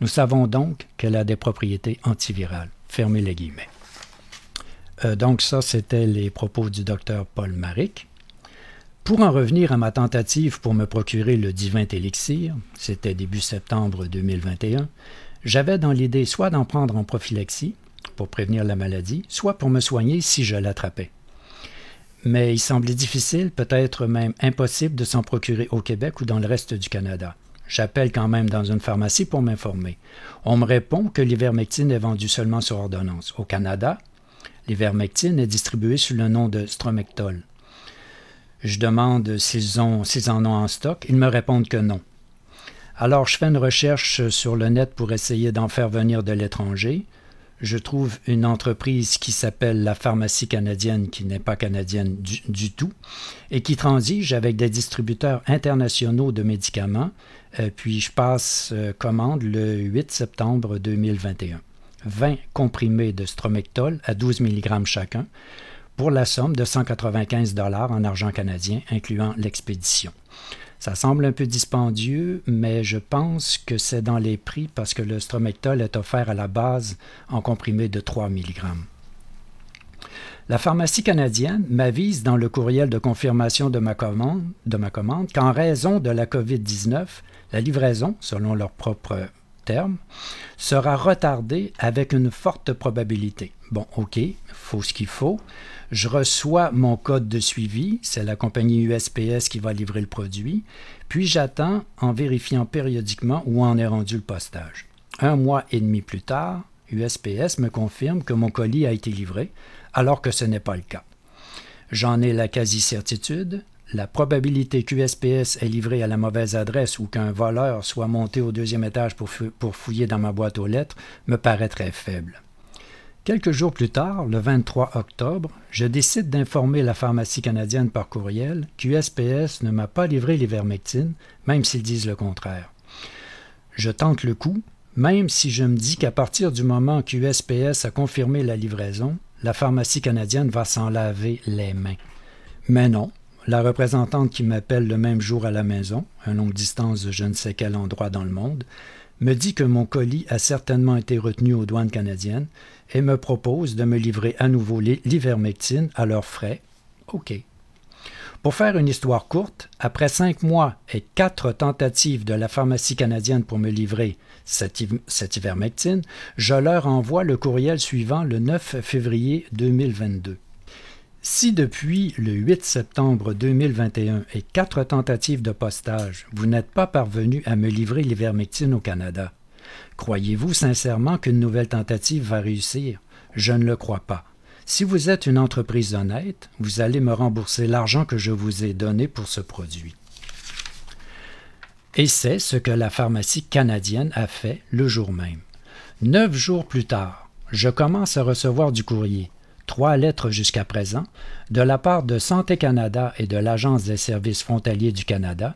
Nous savons donc qu'elle a des propriétés antivirales. Fermez les guillemets. Euh, donc ça, c'était les propos du docteur Paul Maric. Pour en revenir à ma tentative pour me procurer le divin élixir, c'était début septembre 2021, j'avais dans l'idée soit d'en prendre en prophylaxie pour prévenir la maladie, soit pour me soigner si je l'attrapais. Mais il semblait difficile, peut-être même impossible, de s'en procurer au Québec ou dans le reste du Canada. J'appelle quand même dans une pharmacie pour m'informer. On me répond que l'ivermectine est vendue seulement sur ordonnance. Au Canada, l'ivermectine est distribuée sous le nom de Stromectol. Je demande s'ils, en ont en stock. Ils me répondent que non. Alors je fais une recherche sur le net pour essayer d'en faire venir de l'étranger. Je trouve une entreprise qui s'appelle la pharmacie canadienne, qui n'est pas canadienne du, tout, et qui transige avec des distributeurs internationaux de médicaments euh, puis je passe euh, commande le 8 septembre 2021. 20 comprimés de stromectol à 12 mg chacun pour la somme de 195 dollars en argent canadien, incluant l'expédition. Ça semble un peu dispendieux, mais je pense que c'est dans les prix parce que le stromectol est offert à la base en comprimé de 3 mg. La pharmacie canadienne m'avise dans le courriel de confirmation de ma commande, de ma commande qu'en raison de la COVID-19, la livraison, selon leurs propres termes, sera retardée avec une forte probabilité. Bon, OK, faut ce qu'il faut. Je reçois mon code de suivi, c'est la compagnie USPS qui va livrer le produit, puis j'attends en vérifiant périodiquement où en est rendu le postage. Un mois et demi plus tard, USPS me confirme que mon colis a été livré, alors que ce n'est pas le cas. J'en ai la quasi-certitude, la probabilité qu'USPS ait livré à la mauvaise adresse ou qu'un voleur soit monté au deuxième étage pour, fouiller dans ma boîte aux lettres me paraît très faible. Quelques jours plus tard, le 23 octobre, je décide d'informer la pharmacie canadienne par courriel qu'USPS ne m'a pas livré l'ivermectine, même s'ils disent le contraire. Je tente le coup, même si je me dis qu'à partir du moment qu'USPS a confirmé la livraison, la pharmacie canadienne va s'en laver les mains. Mais non, la représentante qui m'appelle le même jour à la maison, à longue distance de je ne sais quel endroit dans le monde, me dit que mon colis a certainement été retenu aux douanes canadiennes et me propose de me livrer à nouveau l'ivermectine à leurs frais. OK. Pour faire une histoire courte, après cinq mois et quatre tentatives de la pharmacie canadienne pour me livrer cette, cette ivermectine, je leur envoie le courriel suivant le 9 février 2022. Si depuis le 8 septembre 2021 et quatre tentatives de postage, vous n'êtes pas parvenu à me livrer l'ivermectine au Canada, croyez-vous sincèrement qu'une nouvelle tentative va réussir? Je ne le crois pas. Si vous êtes une entreprise honnête, vous allez me rembourser l'argent que je vous ai donné pour ce produit. Et c'est ce que la pharmacie canadienne a fait le jour même. Neuf jours plus tard, je commence à recevoir du courrier trois lettres jusqu'à présent, de la part de Santé Canada et de l'Agence des services frontaliers du Canada,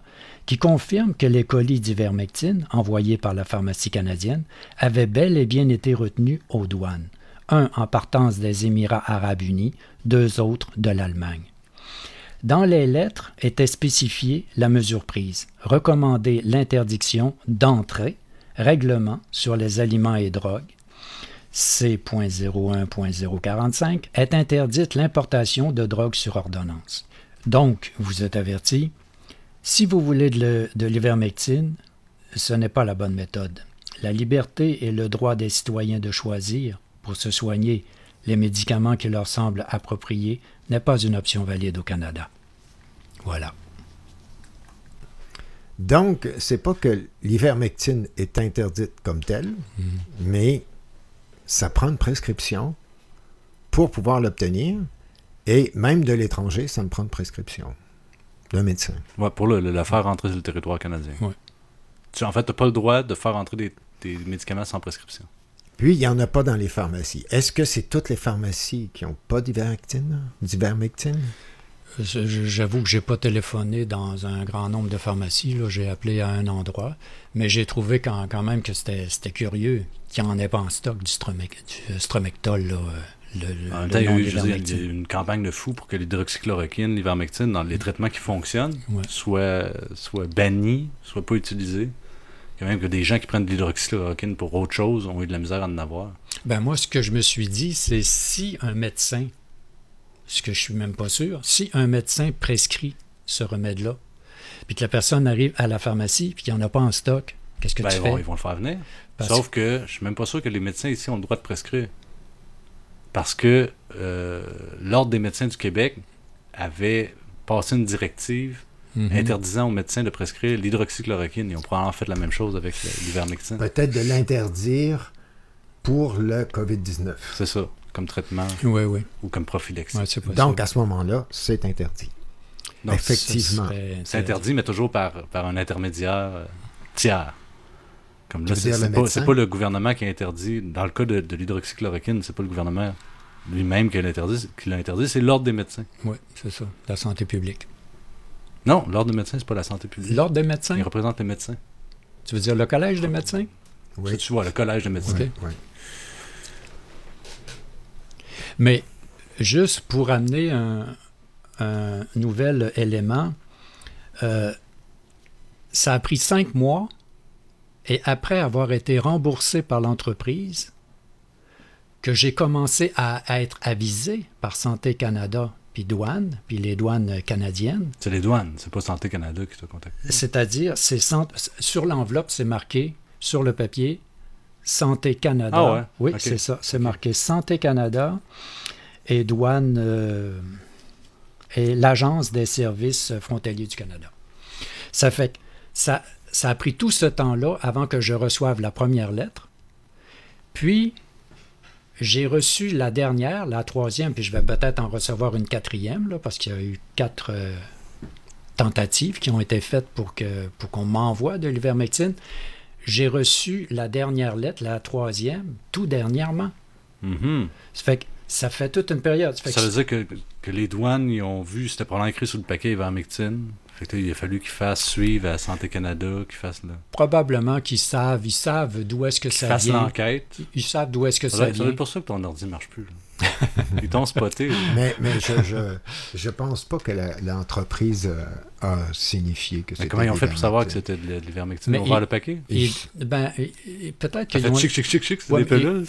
qui confirment que les colis d'ivermectine envoyés par la pharmacie canadienne avaient bel et bien été retenus aux douanes, un en partance des Émirats arabes unis, deux autres de l'Allemagne. Dans les lettres était spécifiée la mesure prise, recommander l'interdiction d'entrée, règlement sur les aliments et drogues, C.01.045 est interdite l'importation de drogue sur ordonnance. Donc, vous êtes averti, si vous voulez de l'ivermectine, ce n'est pas la bonne méthode. La liberté et le droit des citoyens de choisir, pour se soigner, les médicaments qui leur semblent appropriés n'est pas une option valide au Canada. Voilà. Donc, c'est pas que l'ivermectine est interdite comme telle, mm. mais ça prend une prescription pour pouvoir l'obtenir. Et même de l'étranger, ça me prend une prescription d'un médecin. Ouais, pour le, la faire rentrer sur le territoire canadien. Ouais. Tu, en fait, tu n'as pas le droit de faire rentrer des, des, médicaments sans prescription. Puis, il n'y en a pas dans les pharmacies. Est-ce que c'est toutes les pharmacies qui n'ont pas d'ivermectine? D'ivermectine? J'avoue que j'ai pas téléphoné dans un grand nombre de pharmacies. J'ai appelé à un endroit, mais j'ai trouvé quand, quand, même que c'était curieux qu'il n'y en ait pas en stock du, stromectol. Là, temps, il y a eu une campagne de fou pour que l'hydroxychloroquine, l'ivermectine, dans les traitements qui fonctionnent, soient, soient bannis, soient pas utilisés. Il y a même que des gens qui prennent de l'hydroxychloroquine pour autre chose ont eu de la misère à en avoir. Ben moi, ce que je me suis dit, c'est si un médecin ce que je suis même pas sûr, si un médecin prescrit ce remède-là, puis que la personne arrive à la pharmacie, puis qu'il n'y en a pas en stock, qu'est-ce que Ben, tu ils, fais? vont, ils vont le faire venir. Parce- Sauf que je suis même pas sûr que les médecins ici ont le droit de prescrire. Parce que euh, l'Ordre des médecins du Québec avait passé une directive Mhm. interdisant aux médecins de prescrire l'hydroxychloroquine. Ils ont probablement fait la même chose avec l'ivermectine. Peut-être de l'interdire pour le COVID-19. C'est ça, comme traitement Oui, oui. ou comme prophylaxie. Ouais. Donc, à ce moment-là, c'est interdit. Donc, Effectivement. C'est interdit, mais toujours par, par un intermédiaire euh, tiers. Comme là, c'est pas, le gouvernement qui a interdit. Dans le cas de, de l'hydroxychloroquine, c'est pas le gouvernement lui-même qui l'a interdit, c'est l'ordre des médecins. Oui, c'est ça, la santé publique. Non, l'ordre des médecins, c'est pas la santé publique. L'ordre des médecins? Il représente les médecins. Tu veux dire le collège des médecins? Oui. Tu vois, le collège des médecins. Oui. Mais juste pour amener un, un nouvel élément, euh, ça a pris cinq mois et après avoir été remboursé par l'entreprise, que j'ai commencé à, être avisé par Santé Canada, puis douane, puis les douanes canadiennes. C'est les douanes, c'est pas Santé Canada qui t'a contacté. C'est-à-dire, c'est sur l'enveloppe, c'est marqué sur le papier Santé Canada. Ah ouais? Oui, c'est ça. C'est marqué Santé Canada et douane euh, et l'Agence des services frontaliers du Canada. Ça fait que ça, ça a pris tout ce temps-là avant que je reçoive la première lettre. Puis, j'ai reçu la dernière, la troisième, puis je vais peut-être en recevoir une quatrième, là, parce qu'il y a eu quatre euh, tentatives qui ont été faites pour que pour qu'on m'envoie de l'ivermectine. J'ai reçu la dernière lettre, la troisième, tout dernièrement. Mhm. Ça fait que ça fait toute une période. Ça que veut dire que, que les douanes, ils ont vu, c'était probablement écrit sur le paquet ivermectine? Fait que là, il a fallu qu'ils fassent suivre à Santé Canada, qu'ils fassent le- probablement qu'ils savent, ils savent d'où est-ce que ça fassent vient. l'enquête. Ils savent d'où est-ce que Ça vient. être pour ça que ton ordi marche plus. là. Ils t'ont spoté. là. Mais, mais je, je, je pense pas que l'entreprise euh, a signifié que Mais c'était comment ils ont fait pour savoir que c'était de l'ivermectine? Mais Ils ont ouvert il- le paquet? ben, peut-être qu'ils ont- chic, chic, chic, chic, c'est Ouais, des pilules,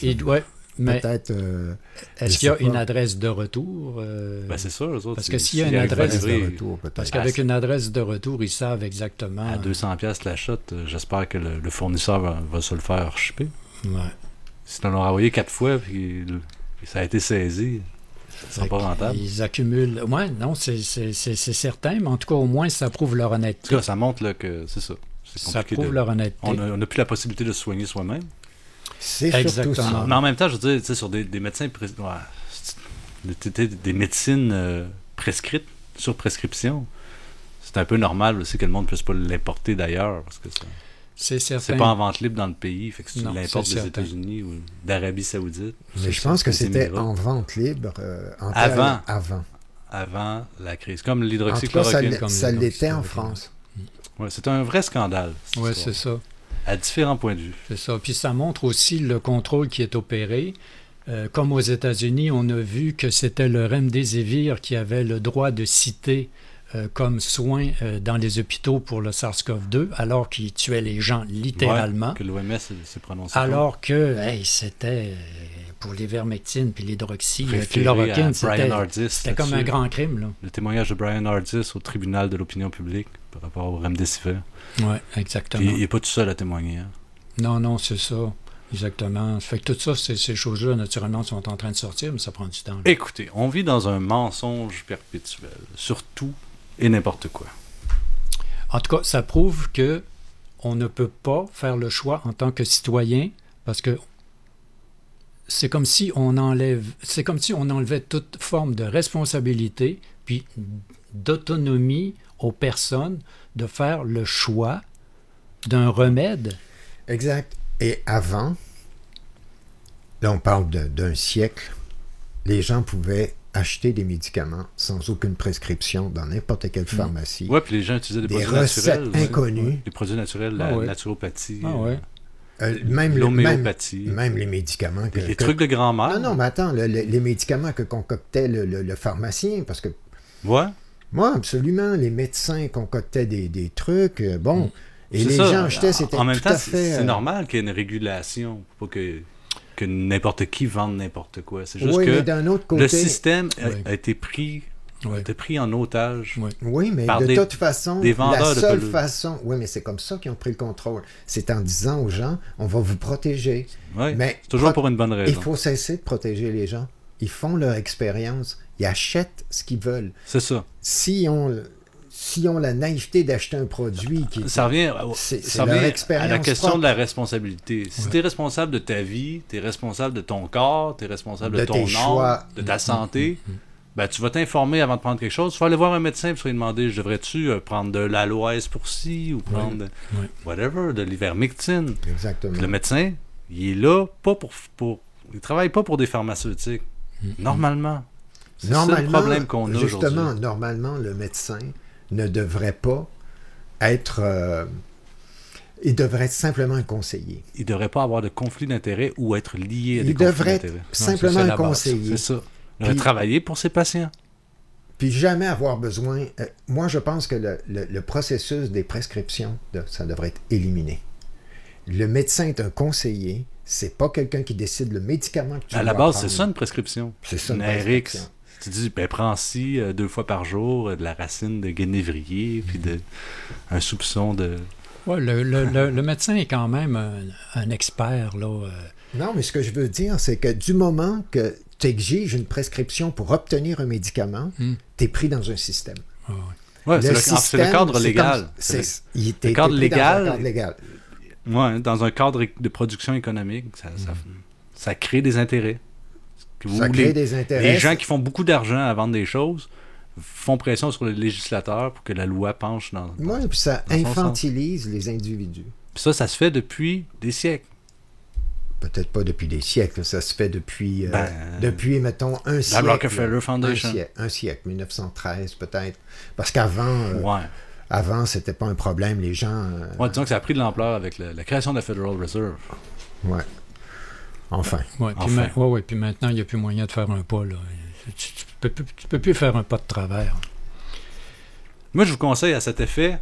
Peut-être. euh, est-ce qu'il y a une adresse de retour euh, Ben, c'est autres. Parce c'est- que s'il y a une adresse de retour, peut-être. Parce qu'avec une adresse de retour, ils savent exactement. À 200$ piastres la shot, euh, j'espère que le, le fournisseur va, va se le faire shipper. Ouais. Si on l'a envoyé quatre fois puis, ça a été saisi, ça sera pas rentable. Ils accumulent. Ouais, non, c'est c'est- c'est- c'est certain, mais en tout cas, au moins, ça prouve leur En tout honnêteté. cas, ça montre là, que c'est ça. C'est Ça prouve de- leur honnêteté. On n'a plus la possibilité de se soigner soi-même. C'est surtout Exactement. ça. Mais en même temps, je veux dire, tu sais, sur des, des médecins ouais, des, médecines euh, prescrites, sur prescription, c'est un peu normal aussi que le monde ne puisse pas l'importer d'ailleurs, parce que C'est certain. c'est pas en vente libre dans le pays. Fait que si tu l'importes des. États-Unis ou d'Arabie Saoudite, Mais je pense que c'était en vente libre euh, en Avant. avant. avant la crise, comme l'hydroxychloroquine. ça l'était en. France. Ouais, c'est un vrai scandale. Oui, c'est ça. À différents points de vue. C'est ça. Puis ça montre aussi le contrôle qui est opéré. Euh, comme aux États-Unis, on a vu que c'était le Remdesivir qui avait le droit de citer euh, comme soin euh, dans les hôpitaux pour le SARS-CoV-2, alors qu'il tuait les gens littéralement. Ouais, que l'OMS s'est prononcé. Alors que hey, c'était pour l'ivermectine puis l'hydroxy, chloroquine, c'était comme un grand crime. Là. Le témoignage de Brian Ardis au tribunal de l'opinion publique par rapport au remdesivir. Oui, Puis exactement. il n'est pas tout seul à témoigner. hein. Non, non, c'est ça. Exactement. Ça fait que tout ça, ces choses-là, naturellement, sont en train de sortir, mais ça prend du temps. là. Écoutez, on vit dans un mensonge perpétuel, sur tout et n'importe quoi. En tout cas, ça prouve que on ne peut pas faire le choix en tant que citoyen parce que c'est comme si on enlève, c'est comme si on enlevait toute forme de responsabilité puis d'autonomie aux personnes de faire le choix d'un remède. Exact. Et avant, là on parle d'un siècle, les gens pouvaient acheter des médicaments sans aucune prescription dans n'importe quelle pharmacie. Ouais, puis les gens utilisaient des, Des produits recettes naturels. inconnues. Ouais, Des produits naturels, la Ah ouais. naturopathie, Ah ouais. Euh, même, le- même, l'homéopathie, même les médicaments. Que, les, que- trucs de grand-mère. Non, non, mais attends, le- le- les médicaments que concoctait le, le- le pharmacien, parce que Ouais. Moi, absolument, les médecins concoctaient des, des trucs, euh, bon, et C'est les ça. gens achetaient, c'était En même tout temps, à c'est fait... c'est euh, normal qu'il y ait une régulation, pas que, que n'importe qui vende n'importe quoi. C'est juste Oui, que autre côté... le système a, Oui. a été pris On a été pris en otage. Oui, mais par de des- toute façon, des vendeurs la seule façon, oui, mais c'est comme ça qu'ils ont pris le contrôle. C'est en disant aux gens, on va vous protéger. Mais toujours pour une bonne raison. Il faut cesser de protéger les gens. Ils font leur expérience. Ils achètent ce qu'ils veulent. C'est ça. Si on, si ont la naïveté d'acheter un produit qui Ça revient, c'est ça revient à la question propre. de la responsabilité. Si tu es responsable de ta vie, tu es responsable de ton corps, tu es responsable de, De ton choix. de ta santé, ben, tu vas t'informer avant de prendre quelque chose. Tu vas aller voir un médecin et tu vas lui demander je devrais-tu euh, prendre de l'aloès pour ci ou prendre de- Oui. whatever, de l'ivermectine. Exactement. Puis le médecin, il est là pas pour, pour il travaille pas pour des pharmaceutiques. Normalement. C'est le problème qu'on a justement, normalement, le médecin ne devrait pas être. euh, il devrait être simplement un conseiller. Il devrait pas avoir de conflit d'intérêt ou être lié à Il des conflits devrait être simplement un conseiller. C'est ça. Il devrait travailler pour ses patients. Puis jamais avoir besoin. euh, moi, je pense que le, le- le processus des prescriptions, de- ça devrait être éliminé. Le médecin est un conseiller. C'est pas quelqu'un qui décide le médicament que tu À la base, c'est ça une prescription. C'est ça, une une RX. prescription. Tu dis, ben, prends ci euh, deux fois par jour, euh, de la racine de guénévrier, puis de, un soupçon de. Ouais, le, le- le- le médecin est quand même un, un expert. Là, euh, Non, mais ce que je veux dire, c'est que du moment que tu exiges une prescription pour obtenir un médicament, Hmm. tu es pris dans un système. Ouais, c'est le, c'est le cadre c'est légal. C'est c'est- le- cadre pris dans un légal. cadre légal. Ouais, dans un cadre de production économique, ça, ça, ça crée des intérêts. Ça crée les, des intérêts. Les gens qui font beaucoup d'argent à vendre des choses font pression sur le législateur pour que la loi penche dans. Oui, puis ça sens. infantilise les individus. Puis ça, ça se fait depuis des siècles. Peut-être pas depuis des siècles, ça se fait depuis, euh, Ben, depuis mettons, un siècle. Rockefeller Foundation. Un siècle, un siècle, 1913 peut-être. Parce qu'avant, euh, Ouais. avant, c'était pas un problème. Les gens. euh, Ouais, disons que ça a pris de l'ampleur avec la, la création de la Federal Reserve. ouais. Enfin. ouais, puis, Enfin. ma- ouais, ouais, puis maintenant, il n'y a plus moyen de faire un pas. Là. Tu, tu peux, plus- tu peux plus faire un pas de travers. Moi, je vous conseille à cet effet,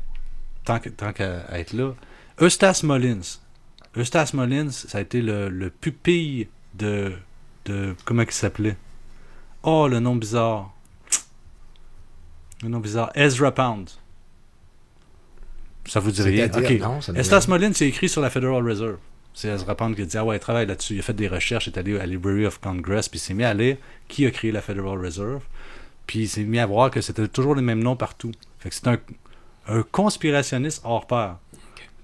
tant que- tant qu'à à être là, Eustace Mullins. Eustace Mullins, ça a été le, le pupille de, de. Comment il s'appelait? Oh, le nom bizarre. Le nom bizarre. Ezra Pound. Ça vous rien? Non, ne dit Eustace rien. Mullins, c'est écrit sur la Federal Reserve. C'est Ezra Pound qui a dit Ah ouais, il travaille là-dessus. Il a fait des recherches, il est allé à la Library of Congress, puis il s'est mis à lire qui a créé la Federal Reserve. Puis il s'est mis à voir que c'était toujours les mêmes noms partout. Fait que c'est un, un conspirationniste hors pair.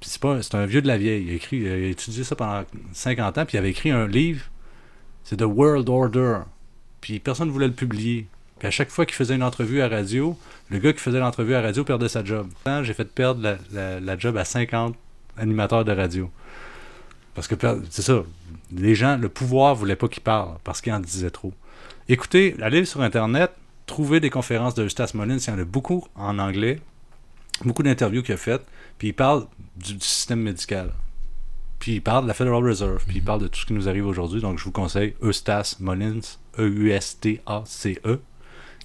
Puis c'est pas c'est un vieux de la vieille. Il a, écrit, il a étudié ça pendant 50 ans, puis il avait écrit un livre. C'est The World Order. Puis personne ne voulait le publier. Puis à chaque fois qu'il faisait une entrevue à radio, le gars qui faisait l'entrevue à radio perdait sa job. J'ai fait perdre la, la- la job à 50 animateurs de radio. Parce que c'est ça. Les gens, le pouvoir voulait pas qu'il parle parce qu'il en disait trop. Écoutez, allez sur Internet, trouvez des conférences de Eustace Mullins. Il y en a beaucoup en anglais, beaucoup d'interviews qu'il a faites. Puis il parle du, du système médical. Puis il parle de la Federal Reserve. Puis il parle de tout ce qui nous arrive aujourd'hui. Donc je vous conseille Eustace Mullins, E E-U-S-T-A-C-E,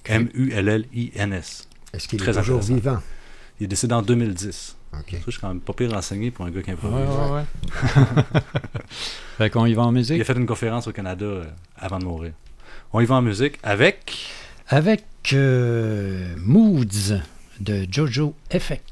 M-U-L-L-I-N-S. Est-ce qu'il est Très toujours vivant? Il est décédé en 2010. Je suis quand même pas pire renseigné pour un gars qui Ouais, improvise. ouais, ouais. fait qu'on y va en Il musique. a fait une conférence au Canada euh, avant de mourir. On y va en musique avec. Avec euh, Moods de Jojo Effect.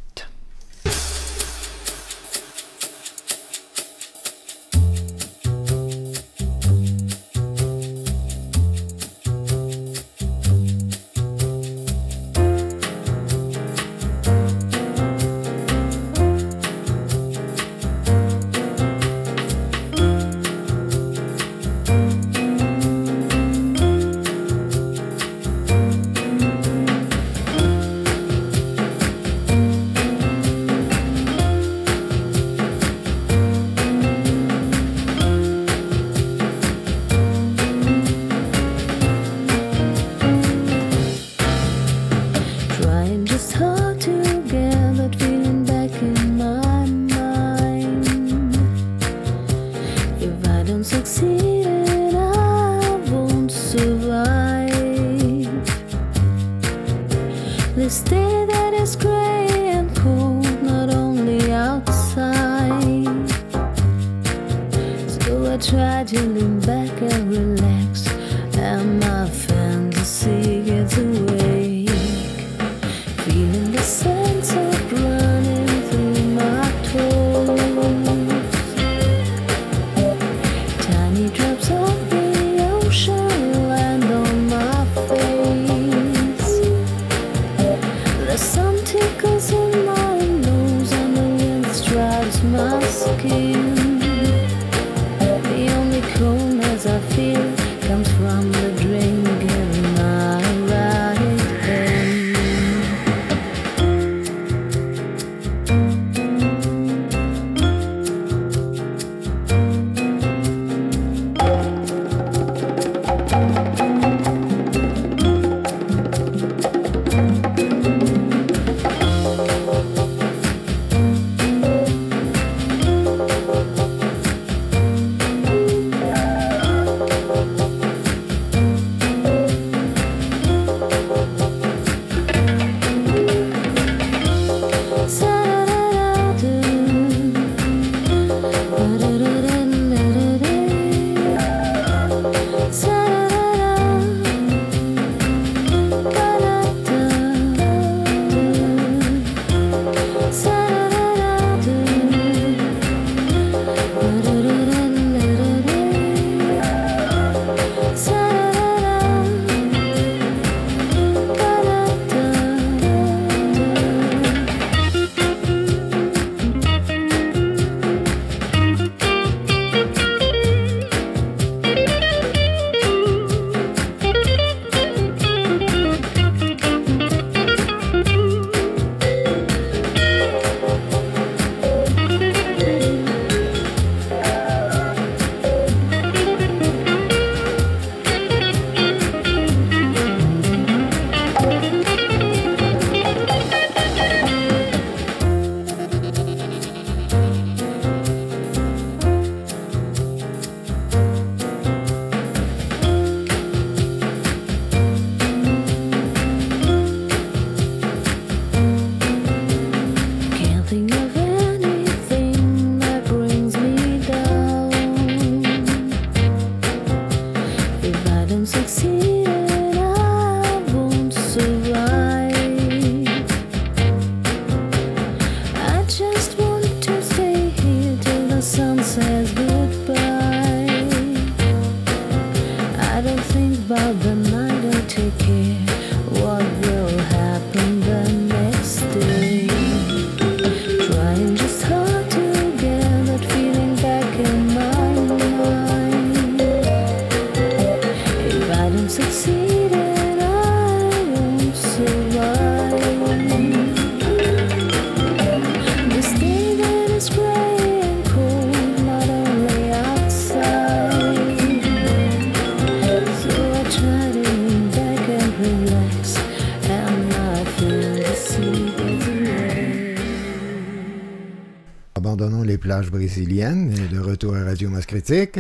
Et de retour à Radio Masse Critique.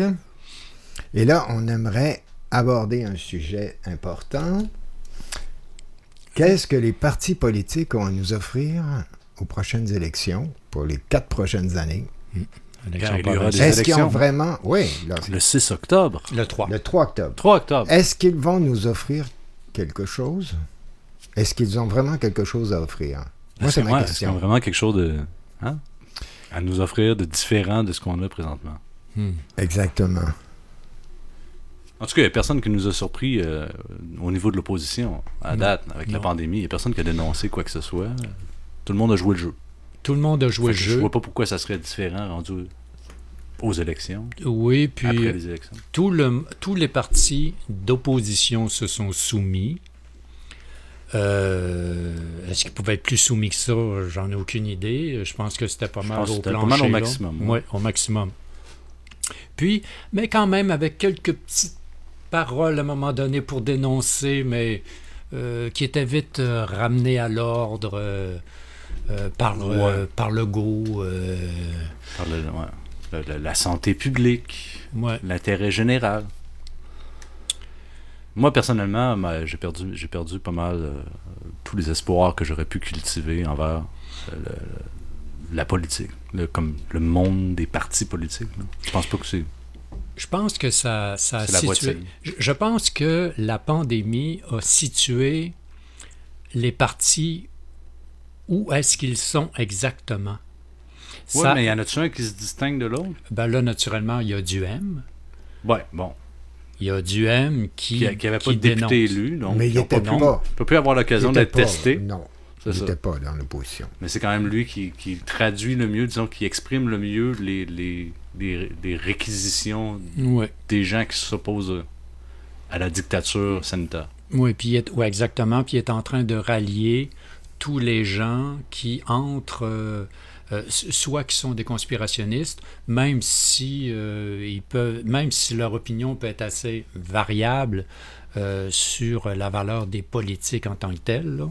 Et là, on aimerait aborder un sujet important. Qu'est-ce que les partis politiques ont à nous offrir aux prochaines élections pour les quatre prochaines années? Des Est-ce qu'ils ont élections. vraiment... Oui, là, Le 6 octobre. Le 3. le 3 octobre. 3 octobre. Est-ce qu'ils vont nous offrir quelque chose? Est-ce qu'ils ont vraiment quelque chose à offrir? Moi, Est-ce c'est ma ouais, Est-ce qu'ils ont question. vraiment quelque chose de, hein, à nous offrir de différent de ce qu'on a présentement? Hmm. Exactement. En tout cas, il n'y a personne qui nous a surpris euh, au niveau de l'opposition à Non. date avec la pandémie. Il n'y a personne qui a dénoncé quoi que ce soit. Tout le monde a joué le jeu. Tout le monde a joué le que Je jeu. vois pas pourquoi ça serait différent rendu aux élections. Oui, puis Après les élections. tout le- tous les partis d'opposition se sont soumis. Euh, Est-ce qu'ils pouvaient être plus soumis que ça? J'en ai aucune idée. Je pense que c'était pas mal au c'était pas plancher. mal au maximum, Ouais, au maximum. Puis, mais quand même avec quelques petites paroles à un moment donné pour dénoncer, mais euh, qui étaient vite euh, ramenées à l'ordre euh, par, Ouais. par le go. Par le- ouais. La santé publique, l'intérêt général. Moi, personnellement, ma- j'ai perdu, j'ai perdu pas mal euh, tous les espoirs que j'aurais pu cultiver envers euh, le- la politique, le, comme le monde des partis politiques. là. Je pense pas que c'est. Je pense que ça, ça a situé. Je, je pense que la pandémie a situé les partis où est-ce qu'ils sont exactement. Ouais, Ça- mais y en a-tu un qui se distingue de l'autre? Ben là, naturellement, il y a du M. Ouais, bon. Il y a du M qui. Qui n'avait pas de député élu, donc Mais il qui ont était pas, pas. peut plus avoir l'occasion Il d'être testé. Non, il n'était pas dans l'opposition. Mais c'est quand même lui qui, qui traduit le mieux, disons, qui exprime le mieux les, les, les, les réquisitions Ouais. des gens qui s'opposent à la dictature sanitaire. Oui, puis il est- ouais, exactement. Puis il est en train de rallier tous les gens qui entrent, euh, euh, soit qui sont des conspirationnistes, même si euh, ils peuvent, même si leur opinion peut être assez variable euh, sur la valeur des politiques en tant que telles. là.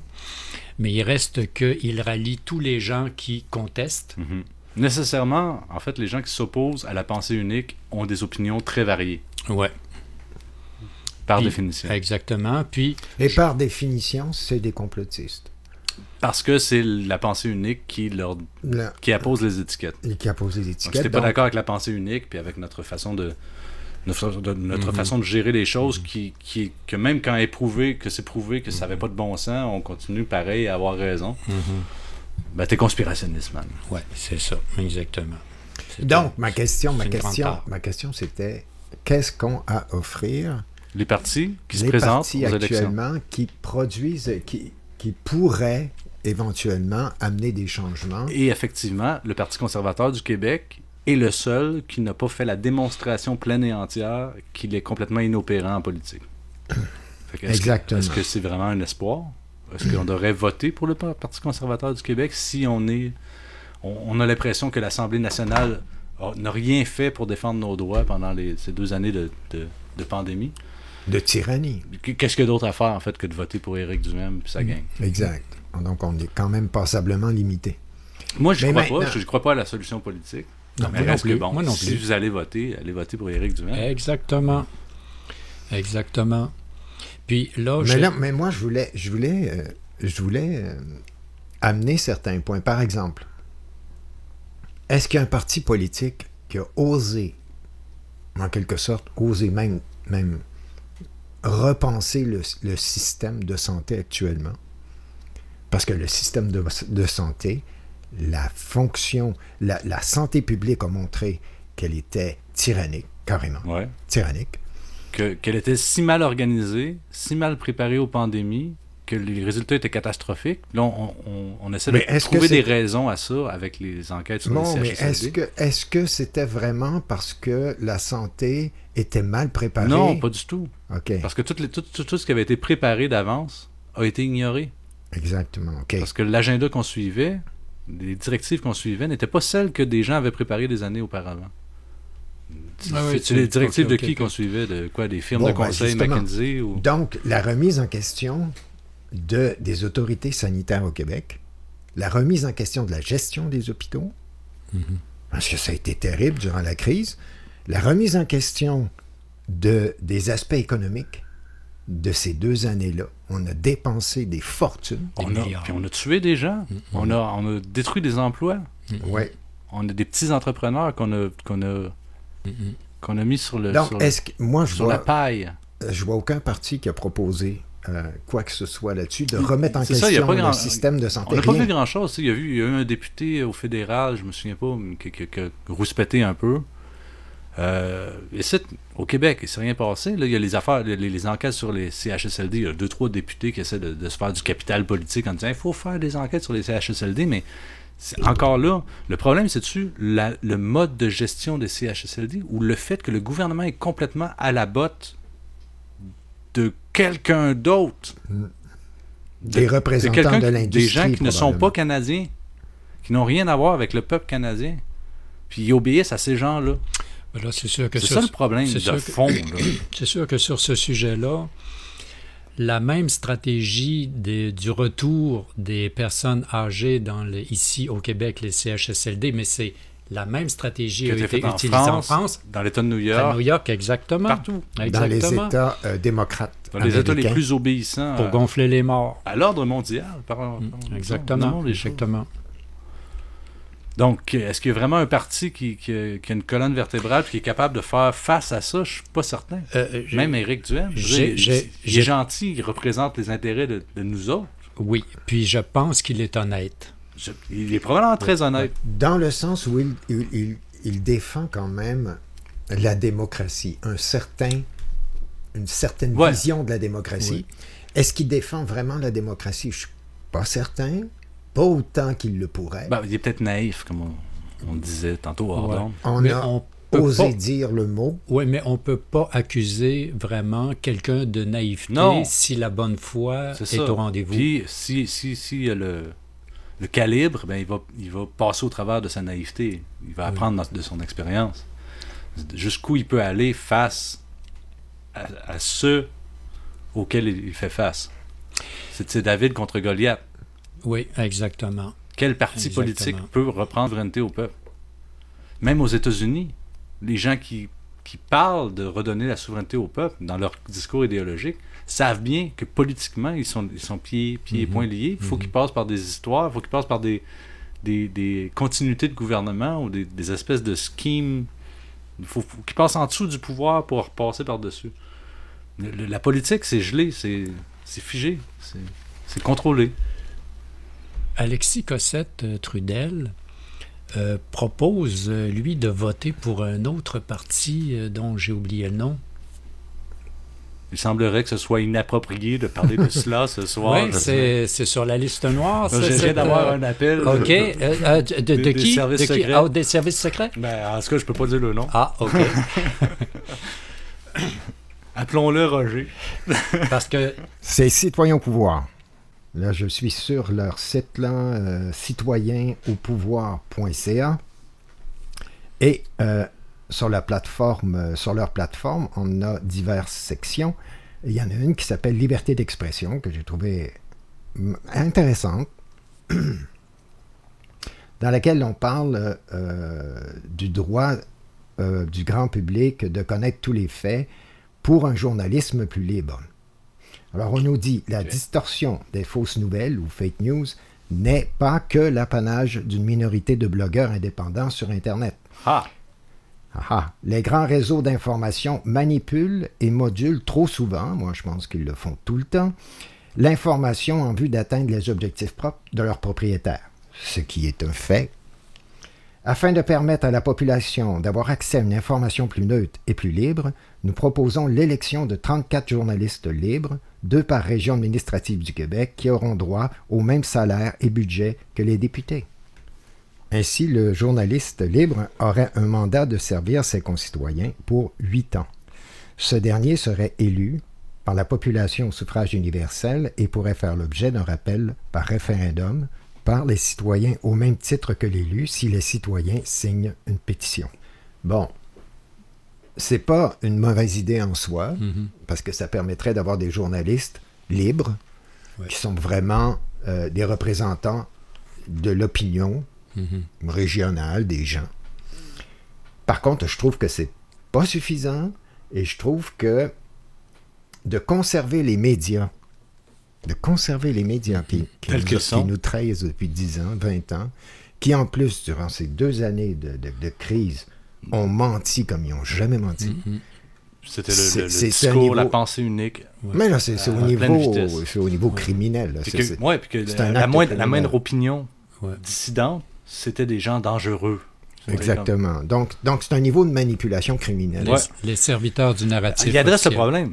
Mais il reste qu'il rallie tous les gens qui contestent. Mhm. Nécessairement, en fait, les gens qui s'opposent à la pensée unique ont des opinions très variées, Ouais. par Puis- définition. Exactement. Puis Et par définition, c'est des complotistes. Parce que c'est la pensée unique qui, leur, qui appose les étiquettes. et qui posé des Donc, si étiquettes. t'es pas donc- d'accord avec la pensée unique, puis avec notre façon de notre, de- notre Mhm. façon de gérer les choses, qui, qui, que même quand est prouvé que c'est prouvé que ça n'avait pas de bon sens, on continue pareil à avoir raison. Ben, t'es conspirationniste, man. ouais, c'est ça, exactement. Donc, ma question, ma c'est une grande question, ma question, c'était qu'est-ce qu'on a à offrir Les partis qui se les présentent partis aux élections. actuellement qui produisent, qui, qui pourraient éventuellement amener des changements. Et effectivement, le Parti conservateur du Québec est le seul qui n'a pas fait la démonstration pleine et entière qu'il est complètement inopérant en politique. Fait que que- Exactement. Est-ce que c'est vraiment un espoir? Est-ce qu'on devrait voter pour le Par- Parti conservateur du Québec si on est... On, on a l'impression que l'Assemblée nationale n'a rien fait pour défendre nos droits pendant les- ces deux années de, de- de pandémie? De tyrannie. Qu'est-ce qu'il y a d'autre à faire, en fait, que de voter pour Éric Duhem puis sa gang? Exact. Donc, on est quand même passablement limité. Moi, je Mais crois maintenant- pas. Je ne crois pas à la solution politique. Non, mais moi non reste que plus. bon, Moi non si plus. vous allez voter, allez voter pour Éric Duhem. Exactement. Exactement. Puis là, Mais, je- là, mais moi, je voulais, je voulais, euh, je voulais euh, amener certains points. Par exemple, est-ce qu'il y a un parti politique qui a osé, en quelque sorte, osé même, même repenser le, le système de santé actuellement? Parce que le système de, de santé, la fonction, la, la santé publique a montré qu'elle était tyrannique, carrément. Ouais. Tyrannique. Que- Qu'elle était si mal organisée, si mal préparée aux pandémies, que les résultats étaient catastrophiques. Là, on, on- on essaie Mais de trouver des raisons à ça avec les enquêtes sur Non, les mais est-ce que est-ce que c'était vraiment parce que la santé était mal préparée? Non, pas du tout. OK. Parce que tout, les- tout, tout- tout ce qui avait été préparé d'avance a été ignoré. Exactement. Parce que l'agenda qu'on suivait, les directives qu'on suivait, n'étaient pas celles que des gens avaient préparées des années auparavant. Ah oui, c'est les directives de qui qu'on suivait? De quoi Des firmes Bon, de ben, conseil. McKinsey ou... Donc, la remise en question de, des autorités sanitaires au Québec, la remise en question de la gestion des hôpitaux, parce que ça a été terrible durant la crise, la remise en question de, des aspects économiques de ces deux années-là. On a dépensé des fortunes. On a, puis on a tué des gens. On, a, on a détruit des emplois. Ouais. On a des petits entrepreneurs qu'on a, qu'on a, qu'on a mis sur, le, Donc, sur, est-ce que moi je sur vois, la paille. euh, je vois aucun parti qui a proposé euh, quoi que ce soit là-dessus de remettre en C'est ça, question grand- le système de santé. On n'a pas vu grand-chose. Il y, a eu, il y a eu un député au fédéral, je me souviens pas, mais qui, qui- qui a rouspété un peu. Euh, ici, au Québec, il s'est rien passé. Là, il y a les affaires, les, les enquêtes sur les CHSLD. Il y a deux, trois députés qui essaient de, de se faire du capital politique en disant il faut faire des enquêtes sur les CHSLD, mais c'est- encore là, le problème, c'est-tu le mode de gestion des CHSLD ou le fait que le gouvernement est complètement à la botte de quelqu'un d'autre? Des représentants de qui- l'industrie, Des gens qui ne sont pas canadiens, qui n'ont rien à voir avec le peuple canadien. Puis ils obéissent à ces gens-là. Ben c'est sûr que C'est ça le problème de fond. C'est sûr que sur ce sujet-là, la même stratégie des- du retour des personnes âgées dans les- ici au Québec, les CHSLD, mais c'est la même stratégie Qui a été utilisée en France, dans l'État de New à York, New York, exactement. partout. Dans les. États euh, démocrates. Dans les États les plus obéissants Pour gonfler les morts. à l'ordre mondial. par- par- Exactement. exactement. Donc, est-ce qu'il y a vraiment un parti qui, qui a, qui a une colonne vertébrale et qui est capable de faire face à ça? Je suis pas certain. Euh, j'ai- Même Éric Duhem, j'ai- est gentil, il représente les intérêts de, de nous autres. Oui, puis je pense qu'il est honnête. Je- il est probablement très honnête. Dans le sens où il, il- il- il défend quand même la démocratie, un certain, une certaine Ouais. vision de la démocratie. Est-ce qu'il défend vraiment la démocratie? Je suis pas certain. Pas autant qu'il le pourrait. Ben, il est peut-être naïf, comme on, on disait tantôt hors Ouais. d'onde. on Mais a on osé pas- dire le mot. Oui, mais on ne peut pas accuser vraiment quelqu'un de naïveté Non. si la bonne foi C'est est au rendez-vous. Puis, si, si, si a le, le calibre, ben, il, va, il va passer au travers de sa naïveté. Il va apprendre de son expérience. Jusqu'où il peut aller face à, à ceux auxquels il, fait face. C'est David contre Goliath. Oui, exactement. Quel parti Exactement. politique peut reprendre souveraineté au peuple? Même aux États-Unis, les gens qui, qui parlent de redonner la souveraineté au peuple dans leur discours idéologique savent bien que politiquement, ils sont, ils sont pieds, pieds et Mhm. poings liés. Il faut qu'ils passent par des histoires, il faut qu'ils passent par des, des, des continuités de gouvernement ou des, des espèces de schemes. Il faut, faut qu'ils passent en dessous du pouvoir pour repasser par-dessus. La politique, c'est gelé, c'est figé, c'est- c'est contrôlé. Alexis Cossette euh, Trudel euh, propose, euh, lui, de voter pour un autre parti euh, dont j'ai oublié le nom. Il semblerait que ce soit inapproprié de parler de cela ce soir. oui, c'est sur la liste noire. ça, Je viens c'est, d'avoir un appel. OK. Euh, de, de- de Des- des qui? services De qui? secrets. Ah, des services secrets? Ben, en tout cas, je peux pas dire le nom. Ah, OK. Appelons-le Roger. Parce que C'est Citoyens au pouvoir. Là, je suis sur leur site, là, euh. Et euh, sur, la plateforme, euh, sur leur plateforme, on a diverses sections. Il y en a une qui s'appelle Liberté d'expression, que j'ai trouvée mm, intéressante, dans laquelle on parle euh, du droit du grand public de connaître tous les faits pour un journalisme plus libre. Alors, on nous dit la distorsion des fausses nouvelles ou fake news n'est pas que l'apanage d'une minorité de blogueurs indépendants sur Internet. Ah! Ah ah. Les grands réseaux d'information manipulent et modulent trop souvent, moi je pense qu'ils le font tout le temps, l'information en vue d'atteindre les objectifs propres de leurs propriétaires, ce qui est un fait. Afin de permettre à la population d'avoir accès à une information plus neutre et plus libre, nous proposons l'élection de 34 journalistes libres, deux par région administrative du Québec, qui auront droit au même salaire et budget que les députés. Ainsi, le journaliste libre aurait un mandat de servir ses concitoyens pour huit ans. Ce dernier serait élu par la population au suffrage universel et pourrait faire l'objet d'un rappel par référendum par les citoyens au même titre que l'élu si les citoyens signent une pétition. Bon, c'est pas une mauvaise idée en soi, Mhm. parce que ça permettrait d'avoir des journalistes libres Ouais. qui sont vraiment euh, des représentants de l'opinion Mhm. régionale des gens. Par contre, je trouve que c'est pas suffisant et je trouve que de conserver les médias, de conserver les médias qui, nous, qui trahissent depuis 10 ans, 20 ans, qui en plus, durant ces deux années de, de- de crise, ont menti comme ils n'ont jamais menti. C'était le, le- discours, la pensée unique. Mais là, c'est c'est au, niveau, vitesse. c'est au niveau criminel. C'est- ouais, puis que la, moindre, la criminel. moindre opinion dissidente, c'était des gens dangereux. Exactement. Donc, donc c'est un niveau de manipulation criminelle. Les, les serviteurs du narratif. Il adresse le problème.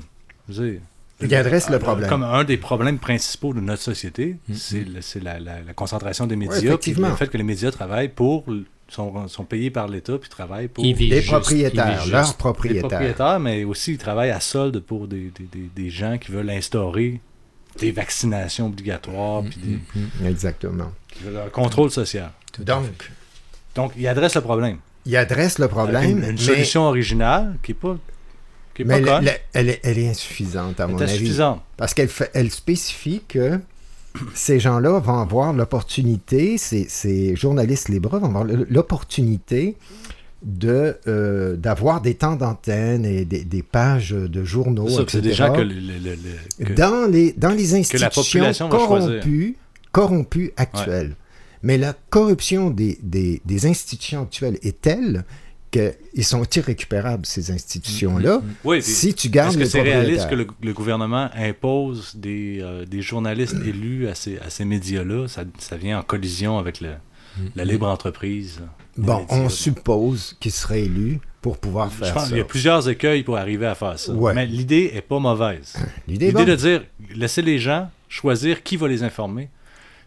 Je veux dire, Il adresse le euh, problème. Comme un des problèmes principaux de notre société, c'est le- c'est la, la- la concentration des médias. puis effectivement. le fait que les médias travaillent pour. sont, sont payés par l'État puis travaillent pour. Les juste, propriétaires, leurs propriétaires. Les propriétaires, mais aussi ils travaillent à solde pour des, des- des- des gens qui veulent instaurer des vaccinations obligatoires puis des- Exactement. qui veulent un contrôle social. Donc, Donc, il adresse le problème. il adresse le Avec problème, Une, une mais, solution originale qui n'est pas, qui est mais pas elle, est, elle est insuffisante, à Elle mon est avis. Parce qu'elle elle spécifie que ces gens-là vont avoir l'opportunité, ces, ces journalistes libres vont avoir l'opportunité de, euh, d'avoir des temps d'antenne et des, des pages de journaux, C'est c'est des etc., gens que, le- le- le- le- que- dans, les, dans institutions corrompues, corrompues actuelles. Mais la corruption des, des, des institutions actuelles est telle qu'ils sont irrécupérables, ces institutions-là, Oui, puis si tu gardes Est-ce que c'est réaliste que le, le gouvernement impose des, euh, des journalistes élus à ces, à ces médias-là? Ça, ça vient en collision avec le- la libre entreprise. Bon, on suppose qu'il serait élu pour pouvoir Je faire pense ça. qu'il y a plusieurs écueils pour arriver à faire ça. Ouais. Mais l'idée est pas mauvaise. L'idée bonne. de dire, laisser les gens choisir qui va les informer.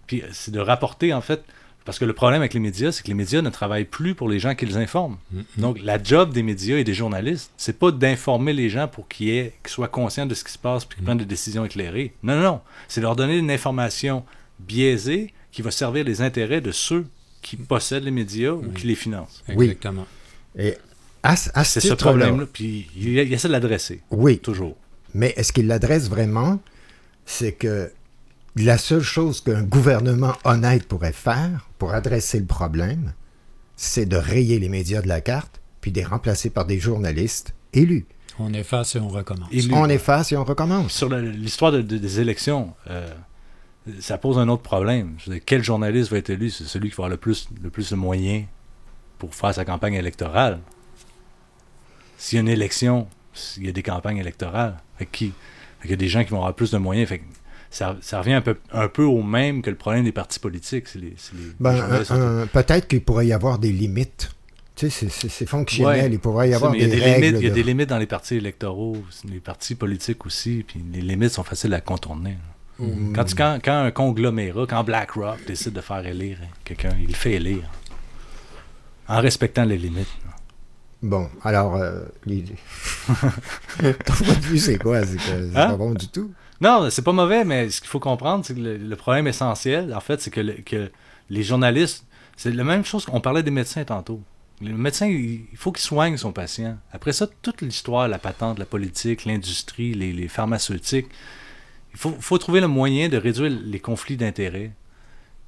Puis c'est de rapporter, en fait, parce que le problème avec les médias, c'est que les médias ne travaillent plus pour les gens qu'ils informent. Donc, la job des médias et des journalistes, c'est pas d'informer les gens pour qu'ils aient- qu'ils soient conscients de ce qui se passe puis qu'ils prennent des décisions éclairées. Non, non, non. C'est leur donner une information biaisée qui va servir les intérêts de ceux qui possèdent les médias ou qui les financent. Oui. Exactement. Et à, ce- à ce C'est ce problème-là. Puis il, il essaie de l'adresser. Oui. Toujours. Mais est-ce qu'il l'adresse vraiment? C'est que la seule chose qu'un gouvernement honnête pourrait faire pour adresser le problème, c'est de rayer les médias de la carte, puis de les remplacer par des journalistes élus. On efface et on recommence. Élus. On efface et on recommence. Sur l'histoire de- de- des élections, euh, ça pose un autre problème. Je veux dire, quel journaliste va être élu? C'est celui qui va avoir le plus, le plus de moyens pour faire sa campagne électorale. S'il y a une élection, il y a des campagnes électorales. Fait que qui? Fait qu'il y a des gens qui vont avoir plus de moyens. Fait que ça, ça revient un peu, un peu au même que le problème des partis politiques. Ben, sont- un- Peut-être qu'il pourrait y avoir des limites. Tu sais, c'est- fonctionnel. Ouais. Il pourrait y avoir des, il y a des règles. limites, il y a de- des limites dans les partis électoraux, les partis politiques aussi, puis les limites sont faciles à contourner. Mm. Quand, tu- quand, quand un conglomérat, quand BlackRock décide de faire élire quelqu'un, il le fait élire. En respectant les limites. Bon, alors, euh, les- ton point de vue, c'est quoi? C'est Hein? pas bon du tout. Non, c'est pas mauvais, mais ce qu'il faut comprendre, c'est que le, le problème essentiel, en fait, c'est que, le- que les journalistes, c'est la même chose qu'on parlait des médecins tantôt. Le médecin, il faut qu'il soigne son patient. Après ça, toute l'histoire, la patente, la politique, l'industrie, les, les pharmaceutiques, il faut, faut trouver le moyen de réduire les conflits d'intérêts,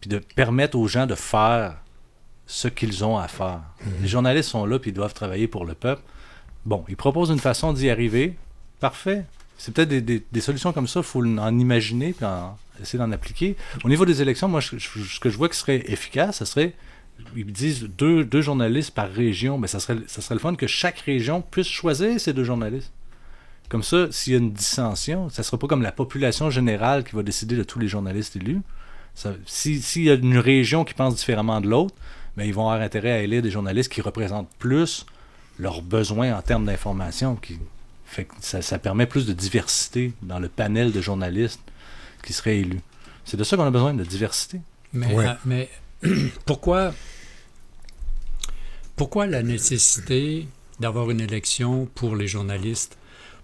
puis de permettre aux gens de faire ce qu'ils ont à faire. Les journalistes sont là, puis ils doivent travailler pour le peuple. Bon, ils proposent une façon d'y arriver. Parfait. C'est peut-être des, solutions comme ça, il faut en imaginer puis essayer d'en appliquer. Au niveau des élections, moi, ce que je vois qui serait efficace, ce serait, ils disent deux, journalistes par région, mais ça serait, le fun que chaque région puisse choisir ces deux journalistes. Comme ça, s'il y a une dissension, ça ne sera pas comme la population générale qui va décider de tous les journalistes élus. S'il y a une région qui pense différemment de l'autre, ben, ils vont avoir intérêt à élire des journalistes qui représentent plus leurs besoins en termes d'information. Qui, fait que ça, ça permet plus de diversité dans le panel de journalistes qui seraient élus. C'est de ça qu'on a besoin, de diversité. Mais, Ouais. euh, mais pourquoi, pourquoi la nécessité d'avoir une élection pour les journalistes,